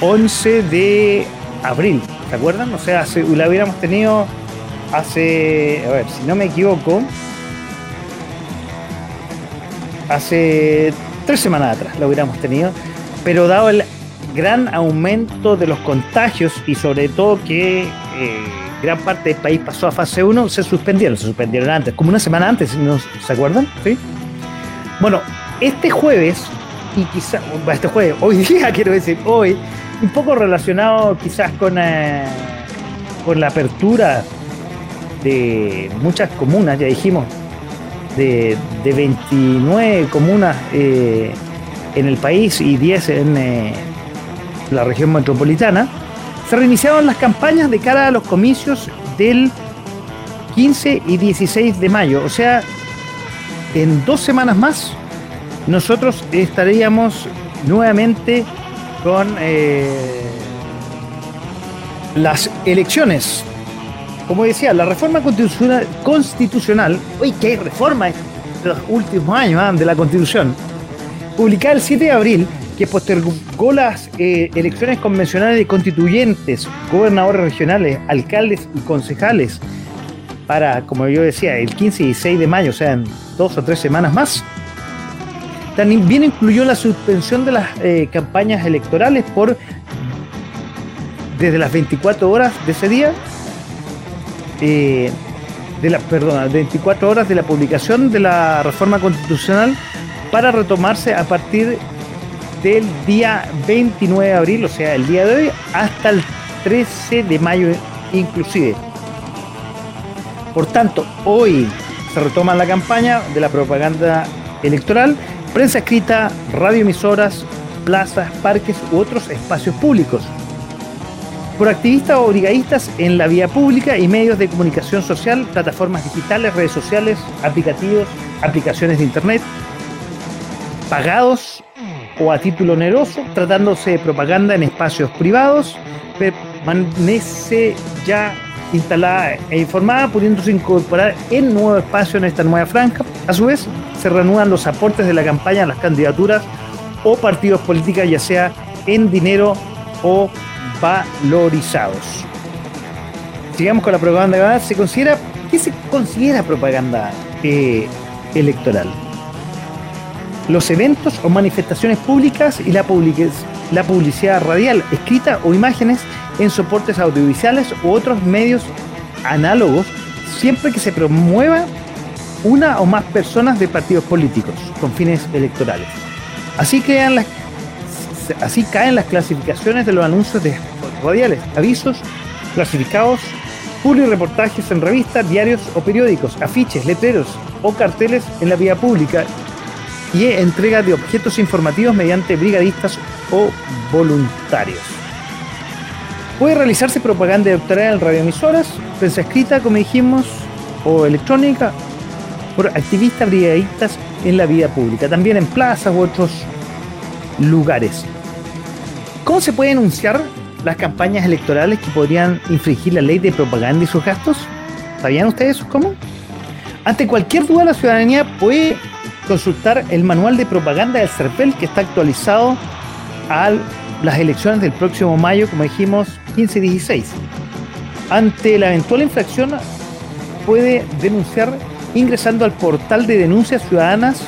11 de abril. ¿Se acuerdan? O sea, si la hubiéramos tenido hace, a ver, si no me equivoco, hace tres semanas atrás la hubiéramos tenido, pero dado el gran aumento de los contagios y sobre todo que eh, gran parte del país pasó a fase 1, se suspendieron, se suspendieron antes, como una semana antes, ¿no se acuerdan? ¿Sí? Bueno, este jueves, y quizás, este jueves, hoy día quiero decir, hoy, un poco relacionado quizás con, eh, con la apertura de muchas comunas, ya dijimos, de, de 29 comunas eh, en el país y 10 en eh, la región metropolitana, se reiniciaron las campañas de cara a los comicios del 15 y 16 de mayo. O sea, en dos semanas más, nosotros estaríamos nuevamente con eh, las elecciones. Como decía, la reforma constitucional, uy, qué reforma de los últimos años ah, de la constitución, publicada el 7 de abril, que postergó las eh, elecciones convencionales de constituyentes, gobernadores regionales, alcaldes y concejales para, como yo decía, el 15 y 16 de mayo, o sea, en dos o tres semanas más. También incluyó la suspensión de las eh, campañas electorales por desde las 24 horas de ese día, eh, de la, perdón, 24 horas de la publicación de la reforma constitucional para retomarse a partir del día 29 de abril, o sea, el día de hoy, hasta el 13 de mayo inclusive. Por tanto, hoy se retoma la campaña de la propaganda electoral, prensa escrita, radioemisoras, plazas, parques u otros espacios públicos. Por activistas o brigadistas en la vía pública y medios de comunicación social, plataformas digitales, redes sociales, aplicativos, aplicaciones de internet, pagados o a título oneroso, tratándose de propaganda en espacios privados, permanece ya instalada e informada, pudiéndose incorporar en nuevo espacio en esta nueva franja. A su vez, se reanudan los aportes de la campaña a las candidaturas o partidos políticos, ya sea en dinero o valorizados. Sigamos con la propaganda. ¿Se considera, ¿Qué se considera propaganda eh, electoral? Los eventos o manifestaciones públicas y la, la publicidad radial, escrita o imágenes en soportes audiovisuales u otros medios análogos, siempre que se promueva una o más personas de partidos políticos con fines electorales. Así, las, así caen las clasificaciones de los anuncios de radiales, avisos clasificados, reportajes en revistas, diarios o periódicos, afiches, letreros o carteles en la vía pública y entrega de objetos informativos mediante brigadistas o voluntarios. Puede realizarse propaganda electoral en radioemisoras, prensa escrita, como dijimos, o electrónica, por activistas brigadistas en la vida pública, también en plazas u otros lugares. ¿Cómo se pueden anunciar las campañas electorales que podrían infringir la ley de propaganda y sus gastos? ¿Sabían ustedes cómo? Ante cualquier duda, la ciudadanía puede consultar el manual de propaganda del CERPEL que está actualizado a las elecciones del próximo mayo, como dijimos, 15 y 16. Ante la eventual infracción puede denunciar ingresando al portal de denuncias ciudadanas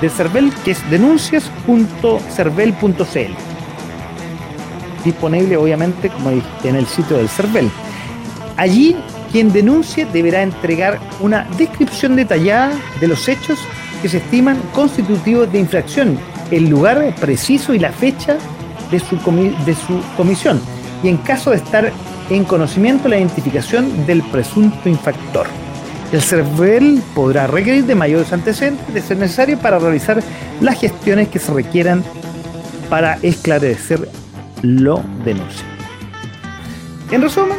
del CERVEL, que es denuncias.cervel.cl. Disponible, obviamente, como dije, en el sitio del CERVEL. Allí, quien denuncie deberá entregar una descripción detallada de los hechos que se estiman constitutivos de infracción, el lugar preciso y la fecha de su, comisión, y en caso de estar en conocimiento la identificación del presunto infractor. El CERVEL podrá requerir de mayores antecedentes de ser necesario para realizar las gestiones que se requieran para esclarecer lo denuncia. En resumen,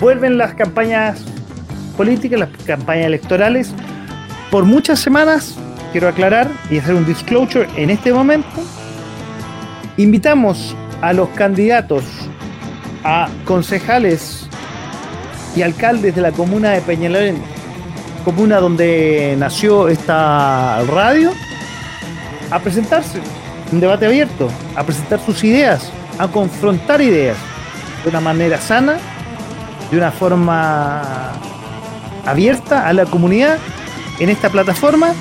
vuelven las campañas políticas, las campañas electorales. Por muchas semanas, quiero aclarar y hacer un disclosure en este momento, invitamos a los candidatos a concejales y alcaldes de la comuna de Peñalolén, comuna donde nació esta radio, a presentarse, un debate abierto, a presentar sus ideas, a confrontar ideas de una manera sana, de una forma abierta a la comunidad en esta plataforma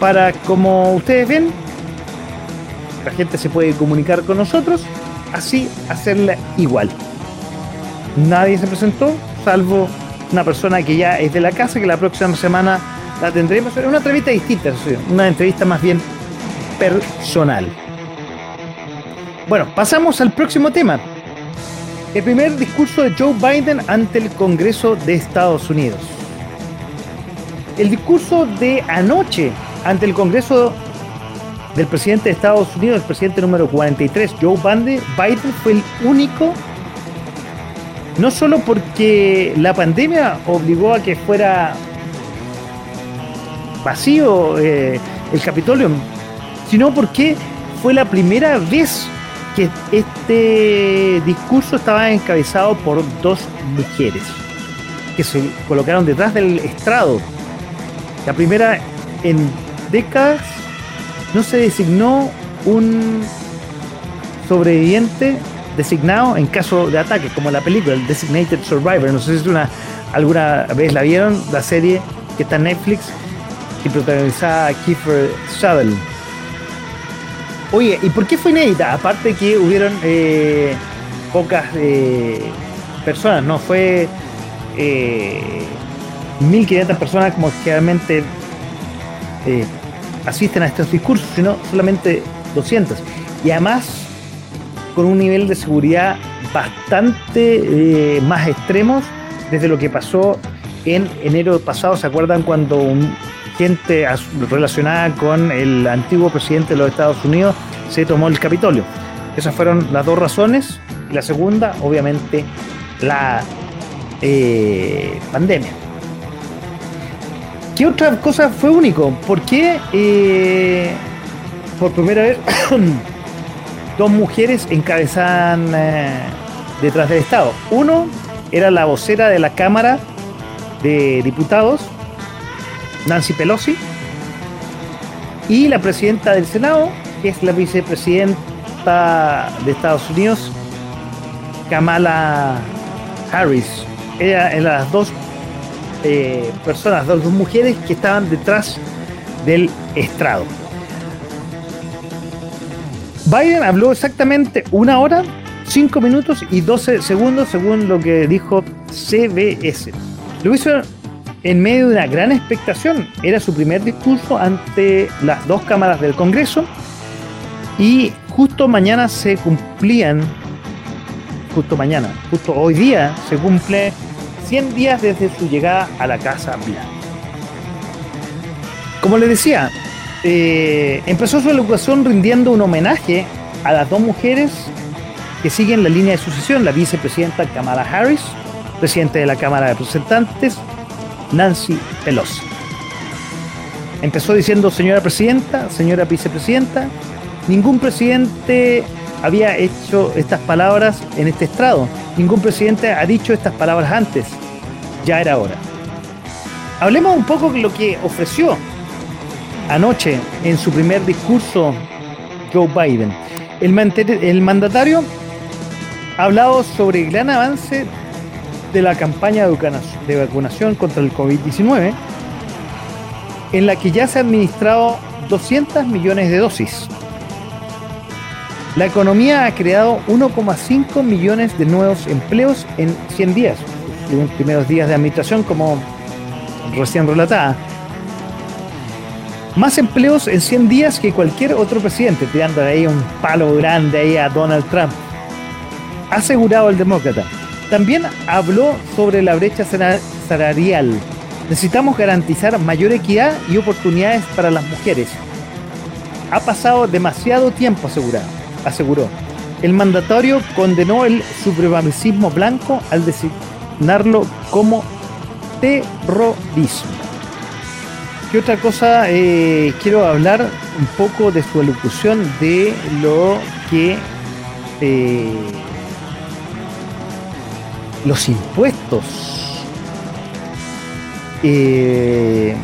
para, como ustedes ven, la gente se puede comunicar con nosotros, así hacerla igual. Nadie se presentó, salvo una persona que ya es de la casa, que la próxima semana la tendremos. Una entrevista distinta, una entrevista más bien personal. Bueno, pasamos al próximo tema. El primer discurso de Joe Biden ante el Congreso de Estados Unidos. El discurso de anoche ante el Congreso del presidente de Estados Unidos, el presidente número 43, Joe Biden, fue el único, no solo porque la pandemia obligó a que fuera vacío eh, el Capitolio, sino porque fue la primera vez que este discurso estaba encabezado por dos mujeres que se colocaron detrás del estrado. La primera en décadas no se designó un sobreviviente designado en caso de ataque, como la película, el Designated Survivor. No sé si una, alguna vez la vieron, la serie que está en Netflix y protagonizada a Kiefer Sutherland. Oye, ¿y por qué fue inédita? Aparte que hubieron eh, pocas eh, personas, no fue 1.500 eh, personas como generalmente asisten a estos discursos, sino solamente 200. Y además con un nivel de seguridad bastante más extremos desde lo que pasó en enero pasado. ¿Se acuerdan cuando gente relacionada con el antiguo presidente de los Estados Unidos se tomó el Capitolio. Esas fueron las dos razones. Y la segunda, obviamente, la eh, pandemia. ¿Qué otra cosa fue único? ¿Por qué eh, por primera vez dos mujeres encabezaban eh, detrás del Estado? Uno era la vocera de la Cámara de Diputados, Nancy Pelosi, y la presidenta del Senado, que es la vicepresidenta de Estados Unidos, Kamala Harris. Ella es las dos eh, personas, dos, dos mujeres que estaban detrás del estrado. Biden habló exactamente una hora, cinco minutos y 12 segundos según lo que dijo CBS. Lo hizo en medio de una gran expectación. Era su primer discurso ante las dos cámaras del Congreso y justo mañana se cumplían, justo mañana, justo hoy día se cumple 100 días desde su llegada a la Casa Blanca. Como les decía, eh, empezó su educación rindiendo un homenaje a las dos mujeres que siguen la línea de sucesión, la vicepresidenta Kamala Harris, presidente de la Cámara de Representantes, Nancy Pelosi. Empezó diciendo señora presidenta, señora vicepresidenta, ningún presidente había hecho estas palabras en este estrado, ningún presidente ha dicho estas palabras antes, ya era hora. Hablemos un poco de lo que ofreció anoche en su primer discurso Joe Biden. El, mandatario ha hablado sobre el gran avance de la campaña de vacunación contra el COVID-19, en la que ya se han administrado 200 millones de dosis. La economía ha creado 1,5 millones de nuevos empleos en 100 días, los primeros días de administración, como recién relatada. Más empleos en 100 días que cualquier otro presidente, tirando ahí un palo grande ahí a Donald Trump. Ha asegurado el demócrata. También habló sobre la brecha salarial. Necesitamos garantizar mayor equidad y oportunidades para las mujeres. Ha pasado demasiado tiempo, aseguró. El mandatario condenó el supremacismo blanco al designarlo como terrorismo. ¿Qué otra cosa eh, quiero hablar un poco de su elocución de lo que eh, los impuestos eh,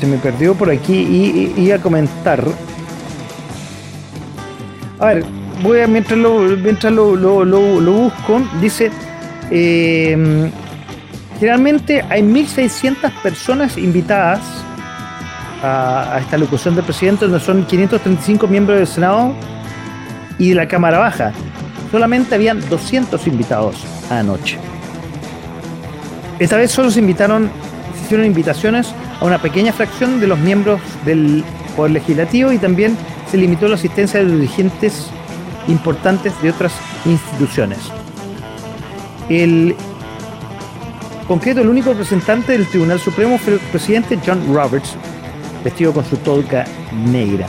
se me perdió por aquí y iba a comentar a ver voy a mientras lo mientras lo, busco dice generalmente hay 1600 personas invitadas a, esta locución del presidente, donde son 535 miembros del Senado y de la Cámara Baja. Solamente habían 200 invitados anoche. Esta vez solo se invitaron, se hicieron invitaciones a una pequeña fracción de los miembros del Poder Legislativo y también se limitó la asistencia de dirigentes importantes de otras instituciones. El concreto, el único representante del Tribunal Supremo fue el presidente John Roberts, vestido con su tolca negra.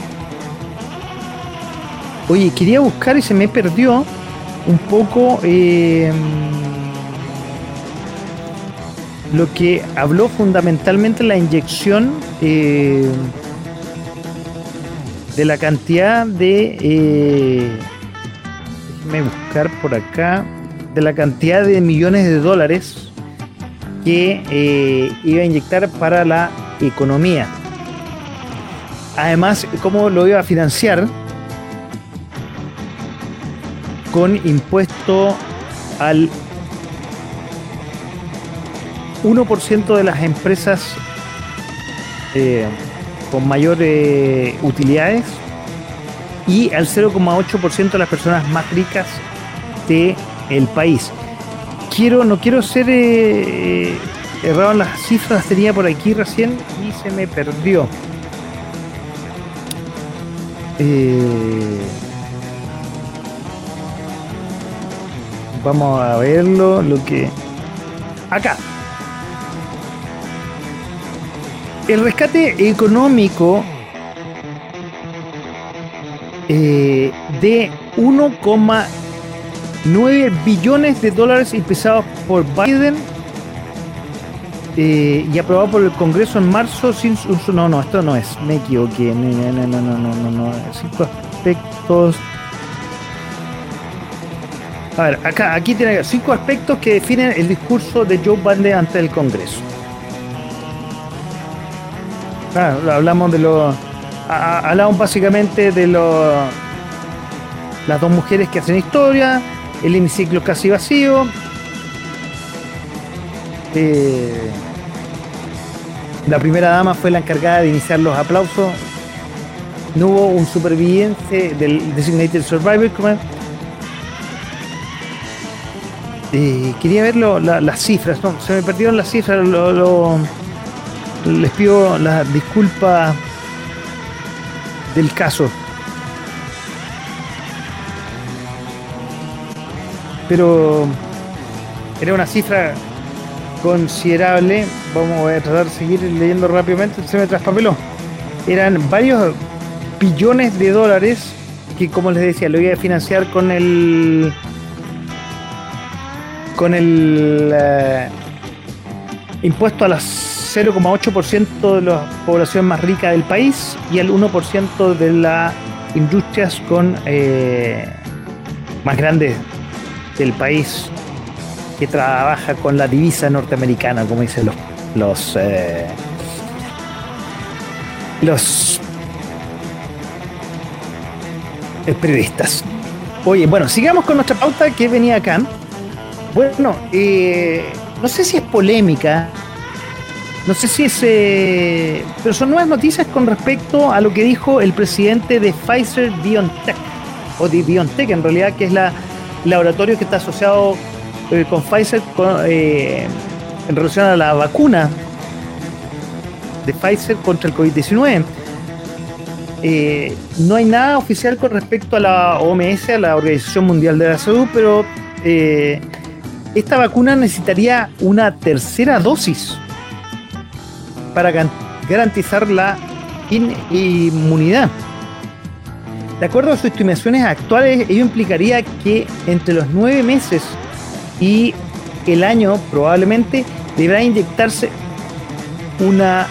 Oye, quería buscar y se me perdió un poco eh, lo que habló fundamentalmente la inyección eh, de la cantidad de eh, déjeme buscar por acá de la cantidad de millones de dólares que iba a inyectar para la economía Además, ¿cómo lo iba a financiar? Con impuesto al 1% de las empresas eh, con mayores utilidades y al 0,8% de las personas más ricas del el país. Quiero, no quiero ser eh, errado en las cifras, tenía por aquí recién y se me perdió. Eh, vamos a verlo, lo que... Acá. El rescate económico eh, de 1,9 billones de dólares empezados por Biden eh, y aprobado por el Congreso en marzo sin uso. No, no, esto no es, me equivoqué. No, no, no, no, no, no, no. Cinco aspectos. A ver, acá, aquí tiene cinco aspectos que definen el discurso de Joe Biden ante el Congreso. Ah, hablamos de lo. Hablamos básicamente de lo. Las dos mujeres que hacen historia, el hemiciclo casi vacío, eh, la primera dama fue la encargada de iniciar los aplausos. No hubo un superviviente del Designated Survivor. Eh, quería ver las cifras, se me perdieron las cifras. Les pido la disculpa del caso. Pero era una cifra considerable. Vamos a tratar de seguir leyendo rápidamente. Se me traspapeló. Eran varios billones de dólares que, como les decía, lo iba a financiar con el. con el. Eh, impuesto a las 0,8% de la población más rica del país y al 1% de las industrias con eh, más grandes del país que trabaja con la divisa norteamericana, como dicen los los eh, los periodistas. Oye, bueno, sigamos con nuestra pauta que venía acá. Bueno, eh, no sé si es polémica, no sé si es... Eh, pero son nuevas noticias con respecto a lo que dijo el presidente de Pfizer BioNTech, o de BioNTech en realidad, que es la laboratorio que está asociado eh, con Pfizer en relación a la vacuna de Pfizer contra el COVID-19. no hay nada oficial con respecto a la OMS, a la Organización Mundial de la Salud, pero esta vacuna necesitaría una tercera dosis para garantizar la inmunidad. De acuerdo a sus estimaciones actuales, ello implicaría que entre los nueve meses y el año probablemente deberá inyectarse una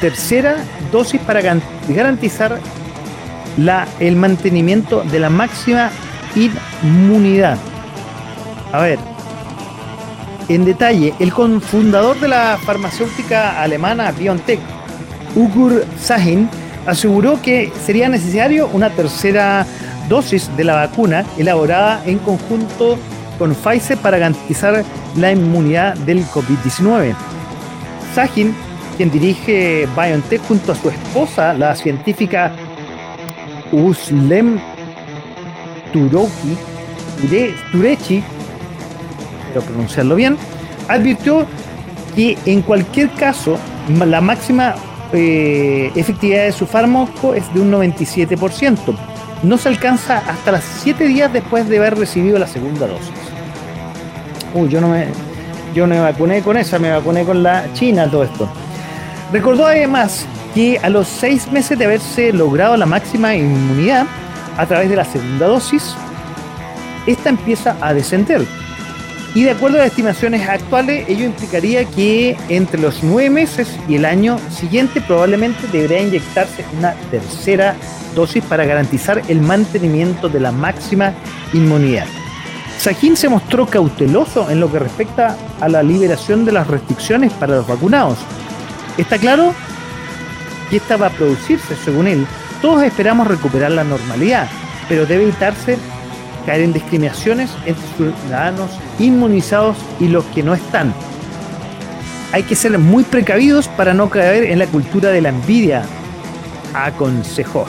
tercera dosis para garantizar la, el mantenimiento de la máxima inmunidad. A ver, en detalle, el cofundador de la farmacéutica alemana BioNTech, Ugur Sahin, aseguró que sería necesario una tercera dosis de la vacuna elaborada en conjunto con Pfizer para garantizar la inmunidad del COVID-19. Sahin, quien dirige BioNTech junto a su esposa, la científica Uslem Turoki, Turechi, pronunciarlo bien, advirtió que en cualquier caso la máxima eh, efectividad de su fármaco es de un 97%. No se alcanza hasta las 7 días después de haber recibido la segunda dosis. Uy, yo no me, yo no me vacuné con esa, me vacuné con la China, todo esto. Recordó además que a los 6 meses de haberse logrado la máxima inmunidad a través de la segunda dosis, esta empieza a descender y de acuerdo a las estimaciones actuales, ello implicaría que entre los nueve meses y el año siguiente probablemente debería inyectarse una tercera dosis para garantizar el mantenimiento de la máxima inmunidad. Sajín se mostró cauteloso en lo que respecta a la liberación de las restricciones para los vacunados. Está claro que esta va a producirse, según él. Todos esperamos recuperar la normalidad, pero debe evitarse caer en discriminaciones entre ciudadanos inmunizados y los que no están. Hay que ser muy precavidos para no caer en la cultura de la envidia, aconsejó.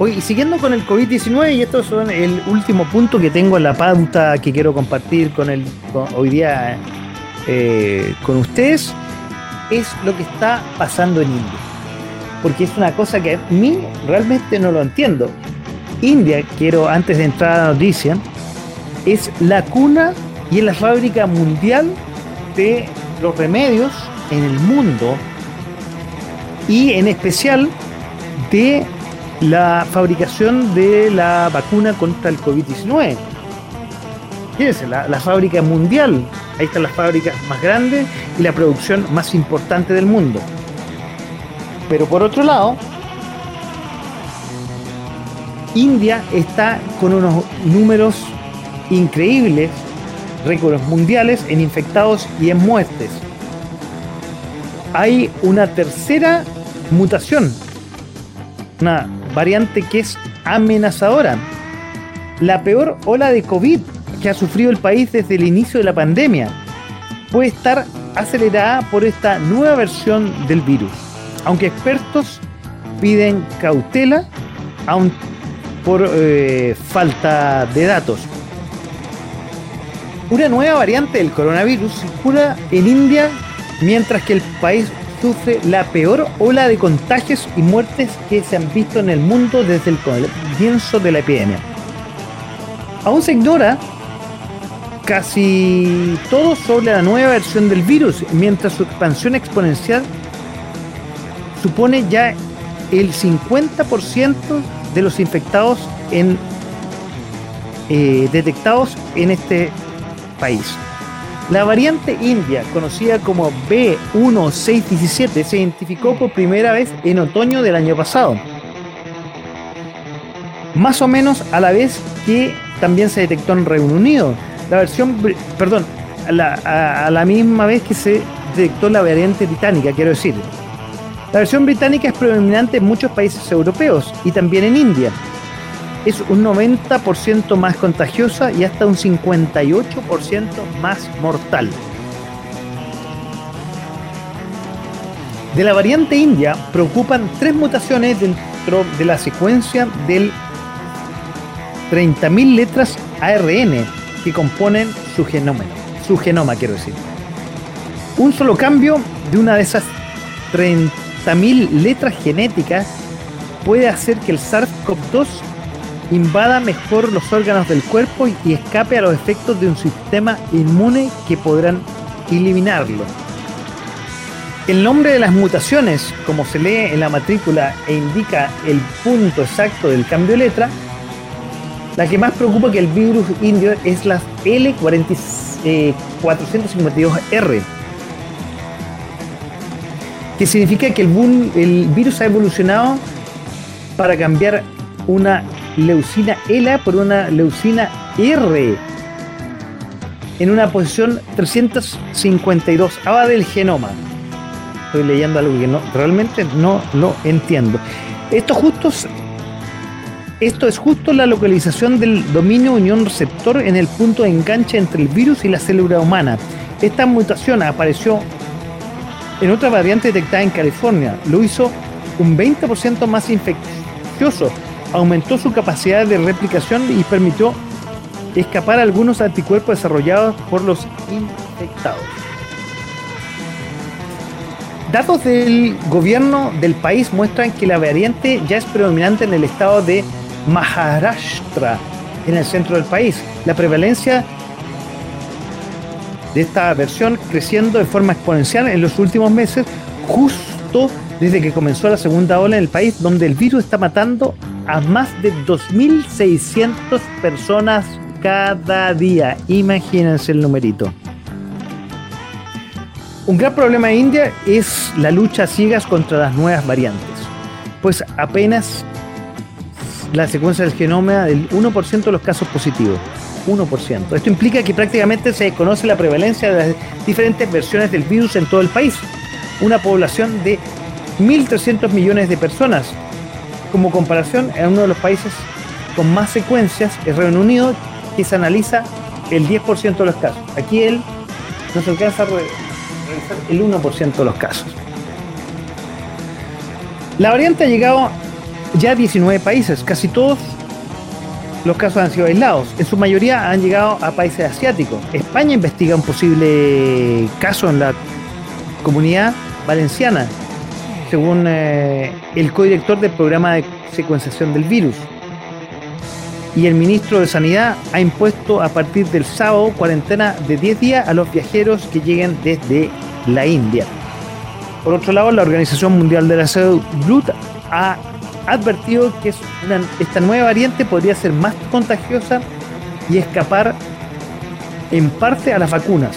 Hoy, siguiendo con el COVID-19, y esto es el último punto que tengo en la pauta que quiero compartir con el, hoy día eh, con ustedes, es lo que está pasando en India. Porque es una cosa que a mí realmente no lo entiendo. India, quiero antes de entrar a la noticia, es la cuna y es la fábrica mundial de los remedios en el mundo y en especial de la fabricación de la vacuna contra el COVID-19. Fíjense, la, la fábrica mundial, ahí están las fábricas más grandes y la producción más importante del mundo. Pero por otro lado, India está con unos números increíbles, récords mundiales en infectados y en muertes. Hay una tercera mutación, una variante que es amenazadora. La peor ola de COVID que ha sufrido el país desde el inicio de la pandemia puede estar acelerada por esta nueva versión del virus. Aunque expertos piden cautela, aún por eh, falta de datos. Una nueva variante del coronavirus circula en India mientras que el país sufre la peor ola de contagios y muertes que se han visto en el mundo desde el comienzo de la epidemia. Aún se ignora casi todo sobre la nueva versión del virus, mientras su expansión exponencial supone ya el 50% de los infectados en, eh, detectados en este país. La variante india, conocida como B1617, se identificó por primera vez en otoño del año pasado. Más o menos a la vez que también se detectó en Reino Unido. La versión, perdón, a la misma vez que se detectó la variante británica, quiero decir. La versión británica es predominante en muchos países europeos y también en India. es un 90% más contagiosa y hasta un 58% más mortal. De la variante india preocupan tres mutaciones dentro de la secuencia del 30.000 letras ARN que componen su genoma, su genoma quiero decir. Un solo cambio de una de esas 30.000 letras genéticas puede hacer que el SARS-CoV-2 invada mejor los órganos del cuerpo y escape a los efectos de un sistema inmune que podrán eliminarlo. El nombre de las mutaciones, como se lee en la matrícula e indica el punto exacto del cambio de letra, la que más preocupa que el virus indio es la L452R, que significa que el, virus ha evolucionado para cambiar una leucina ELA por una leucina R en una posición 352 A del genoma estoy leyendo algo que no, realmente no lo entiendo. Esto, justo, esto es justo la localización del dominio unión receptor en el punto de enganche entre el virus y la célula humana. Esta mutación apareció en otra variante detectada en California. Lo hizo un 20% más infeccioso, aumentó su capacidad de replicación y permitió escapar algunos anticuerpos desarrollados por los infectados. Datos del gobierno del país muestran que la variante ya es predominante en el estado de Maharashtra, en el centro del país. La prevalencia de esta versión creciendo de forma exponencial en los últimos meses, justo desde que comenzó la segunda ola en el país, donde el virus está matando a más de 2.600 personas cada día. Imagínense el numerito. Un gran problema de India es la lucha a ciegas contra las nuevas variantes, pues apenas la secuencia del genoma del 1% de los casos positivos. 1%. Esto implica que prácticamente se desconoce la prevalencia de las diferentes versiones del virus en todo el país. Una población de 1.300 millones de personas. Como comparación, en uno de los países con más secuencias es Reino Unido, que se analiza el 10% de los casos. Aquí él no se alcanza a el 1% de los casos. La variante ha llegado ya a 19 países, casi todos los casos han sido aislados. En su mayoría han llegado a países asiáticos. España investiga un posible caso en la comunidad valenciana, según eh, el codirector del programa de secuenciación del virus. Y el ministro de Sanidad ha impuesto a partir del sábado cuarentena de 10 días a los viajeros que lleguen desde la India. Por otro lado, la Organización Mundial de la Salud ha advertido que esta nueva variante podría ser más contagiosa y escapar en parte a las vacunas.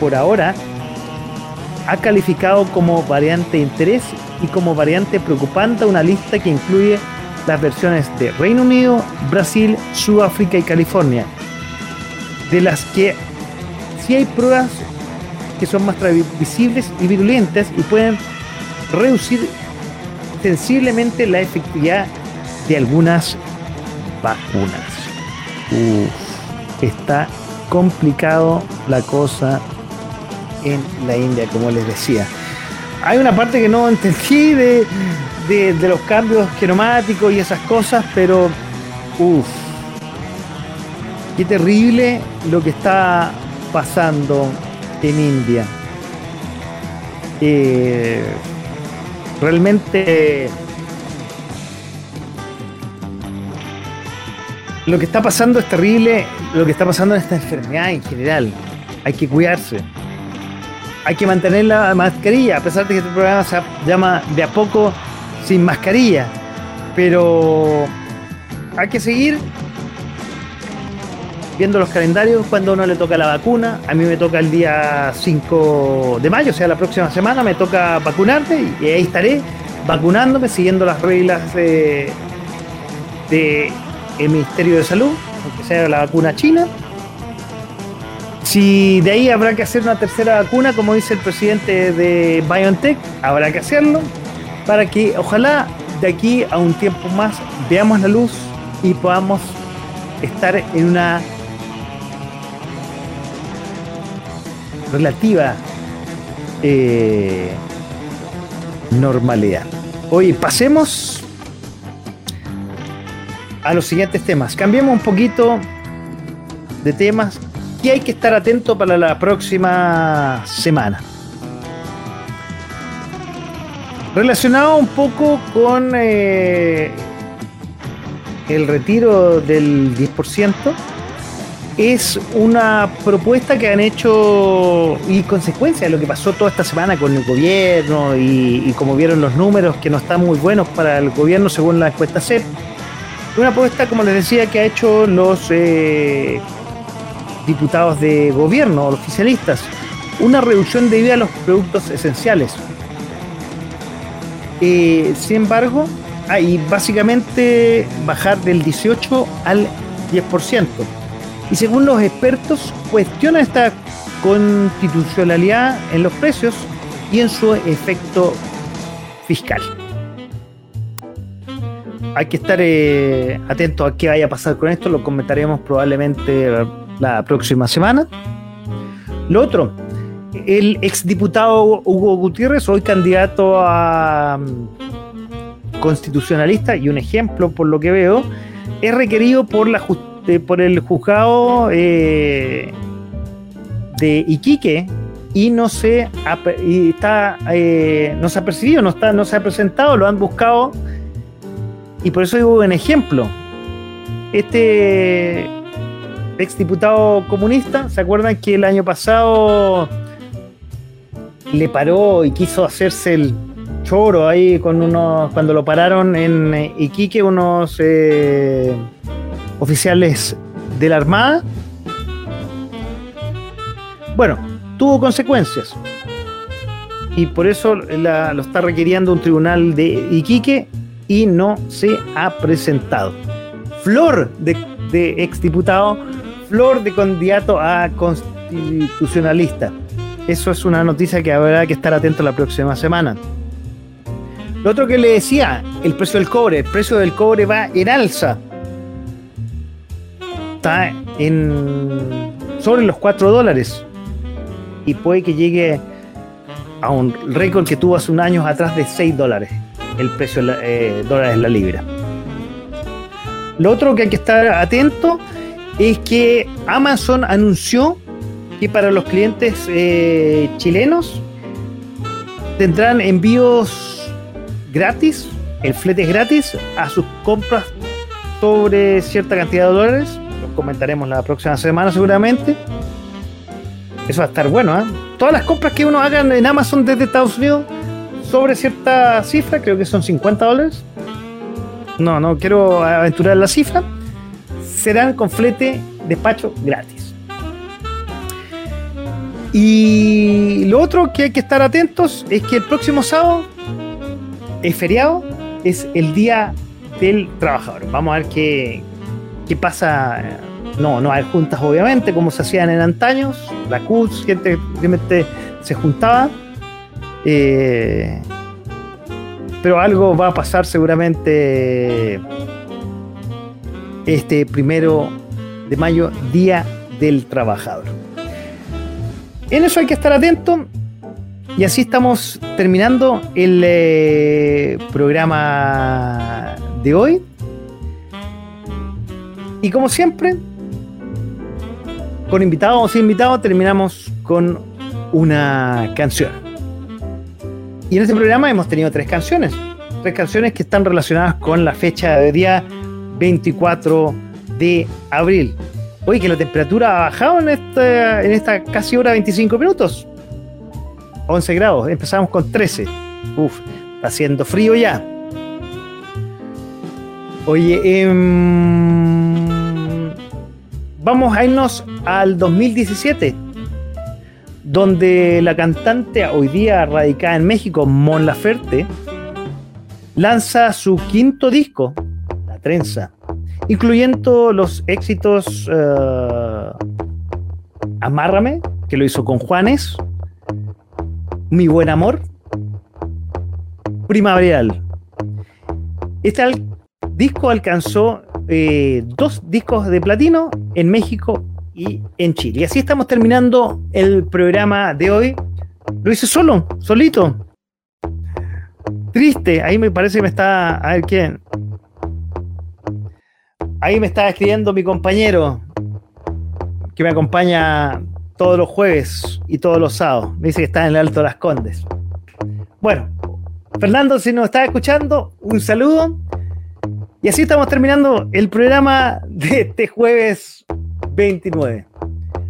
Por ahora, ha calificado como variante de interés y como variante preocupante una lista que incluye las versiones de Reino Unido, Brasil, Sudáfrica y California, de las que sí hay pruebas que son más visibles y virulentas y pueden reducir sensiblemente la efectividad de algunas vacunas. está complicado la cosa en la India, como les decía. Hay una parte que no entendí de, de, los cambios genomáticos y esas cosas, pero uff, qué terrible lo que está pasando en India. Eh, realmente lo que está pasando es terrible, lo que está pasando en esta enfermedad en general. Hay que cuidarse. Hay que mantener la mascarilla, a pesar de que este programa se llama de a poco sin mascarilla. Pero hay que seguir viendo los calendarios cuando uno le toca la vacuna. A mí me toca el día 5 de mayo, o sea, la próxima semana me toca vacunarme y ahí estaré vacunándome, siguiendo las reglas del de, Ministerio de Salud, aunque sea la vacuna china. Si de ahí habrá que hacer una tercera vacuna, como dice el presidente de BioNTech, habrá que hacerlo para que ojalá de aquí a un tiempo más veamos la luz y podamos estar en una relativa eh, normalidad. Hoy pasemos a los siguientes temas. Cambiemos un poquito de temas que hay que estar atento para la próxima semana. Relacionado un poco con eh, el retiro del 10%, es una propuesta que han hecho y consecuencia de lo que pasó toda esta semana con el gobierno y, como vieron los números que no están muy buenos para el gobierno según la encuesta CEP. Una propuesta, como les decía, que ha hecho los eh, diputados de gobierno, los oficialistas, una reducción de IVA a los productos esenciales. Eh, sin embargo, hay básicamente bajar del 18 al 10%. Y según los expertos, cuestiona esta constitucionalidad en los precios y en su efecto fiscal. Hay que estar eh, atentos a qué vaya a pasar con esto, lo comentaremos probablemente la próxima semana. Lo otro, el exdiputado Hugo Gutiérrez, hoy candidato a mm, constitucionalista y un ejemplo por lo que veo, es requerido por, la por el juzgado eh, de Iquique y no se ha, está, eh, no se ha percibido, no, está, no se ha presentado, lo han buscado y por eso digo un ejemplo. Este exdiputado comunista, ¿se acuerdan que el año pasado le paró y quiso hacerse el choro ahí con unos, cuando lo pararon en Iquique, unos eh, oficiales de la Armada? Bueno, tuvo consecuencias. Y por eso lo está requiriendo un tribunal de Iquique y no se ha presentado. Flor de, de exdiputado flor de candidato a constitucionalista. Eso es una noticia que habrá que estar atento la próxima semana. Lo otro que le decía, el precio del cobre. El precio del cobre va en alza. En sobre los 4 dólares. Y puede que llegue a un récord que tuvo hace un año atrás de 6 dólares. El precio eh, dólares la libra. Lo otro que hay que estar atento es que Amazon anunció que para los clientes eh, chilenos tendrán envíos gratis, el flete es gratis a sus compras sobre cierta cantidad de dólares. Comentaremos la próxima semana seguramente. Eso va a estar bueno, ¿eh? Todas las compras que uno haga en Amazon desde Estados Unidos sobre cierta cifra, creo que son 50 dólares. No, no quiero aventurar la cifra serán con flete despacho gratis. Y lo otro que hay que estar atentos es que el próximo sábado es feriado, es el día del trabajador. Vamos a ver qué, qué pasa. No, no hay juntas, obviamente, como se hacían en antaños. La CUS, gente simplemente se juntaba. Eh, pero algo va a pasar seguramente este primero de mayo, Día del Trabajador. En eso hay que estar atento. Y así estamos terminando el eh, programa de hoy. Y como siempre, con invitados o sin invitados, terminamos con una canción. Y en este programa hemos tenido tres canciones. Tres canciones que están relacionadas con la fecha de día 24 de abril. Oye, que la temperatura ha bajado en esta, en esta casi hora 25 minutos. 11 grados, empezamos con 13. Uf, está haciendo frío ya. Oye, em, vamos a irnos al 2017, donde la cantante hoy día radicada en México, Mon Laferte, lanza su quinto disco, trenza, incluyendo los éxitos uh, Amárrame, que lo hizo con Juanes, Mi Buen Amor, Primaveral. Este disco alcanzó eh, dos discos de platino en México y en Chile. Y así estamos terminando el programa de hoy. Lo hice solo, solito. Triste, ahí me parece que me está. A ver quién. Ahí me está escribiendo mi compañero que me acompaña todos los jueves y todos los sábados. Me dice que está en el Alto de las Condes. Bueno, Fernando, si nos está escuchando, un saludo. Y así estamos terminando el programa de este jueves 29.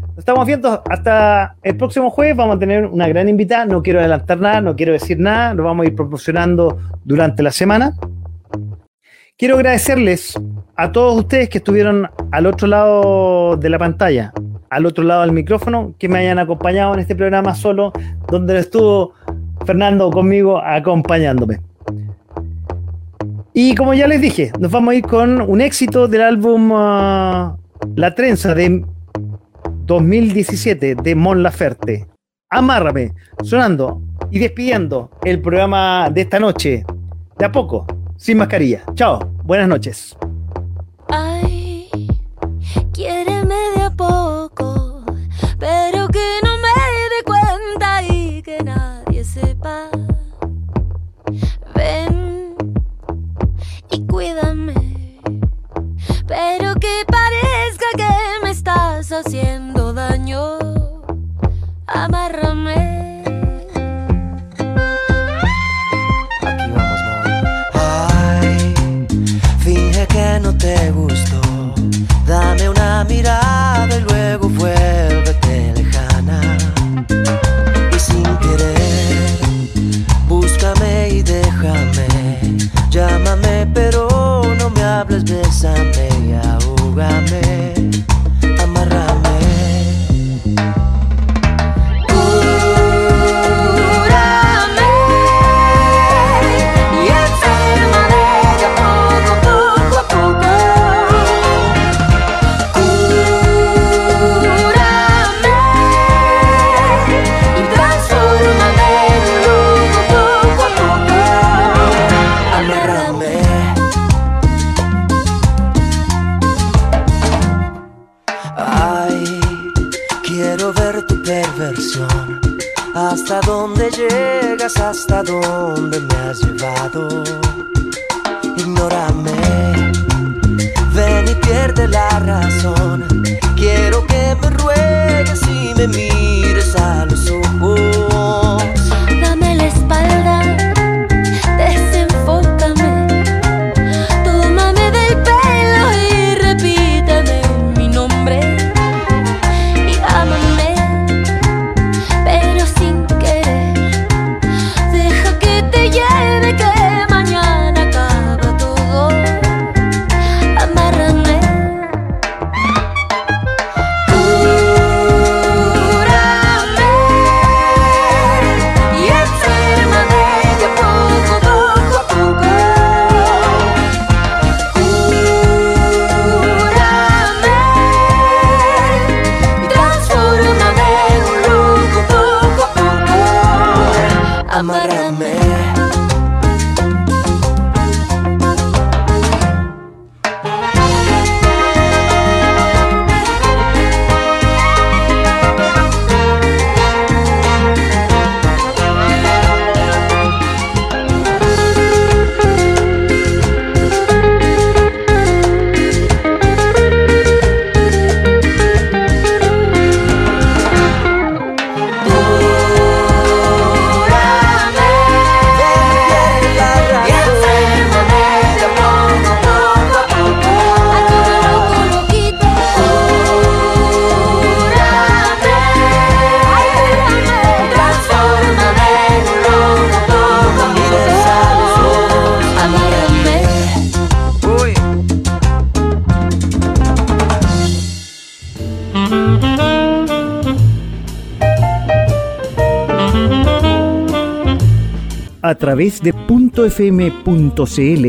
Nos estamos viendo hasta el próximo jueves. Vamos a tener una gran invitada. No quiero adelantar nada, no quiero decir nada. Lo vamos a ir proporcionando durante la semana. Quiero agradecerles a todos ustedes que estuvieron al otro lado de la pantalla, al otro lado del micrófono, que me hayan acompañado en este programa solo, donde estuvo Fernando conmigo acompañándome. Y como ya les dije, nos vamos a ir con un éxito del álbum uh, La Trenza de 2017 de Mon Laferte. Amárrame, sonando y despidiendo el programa de esta noche, de a poco, sin mascarilla. Chao, buenas noches. Ay, quiéreme de a poco, pero que no me dé cuenta y que nadie sepa. Ven cuídame, pero que parezca que me estás haciendo daño. Amárrame. Ay, finge que no te gustó. Dame una mirada y luego vuélvete bésame y ahógame. Hasta dónde llegas, hasta dónde me has llevado. Través de .fm.cl.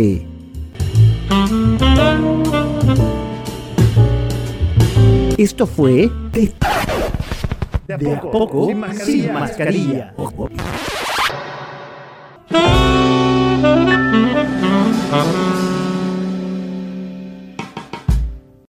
Esto fue de, de a poco, sin mascarilla. Sin mascarilla.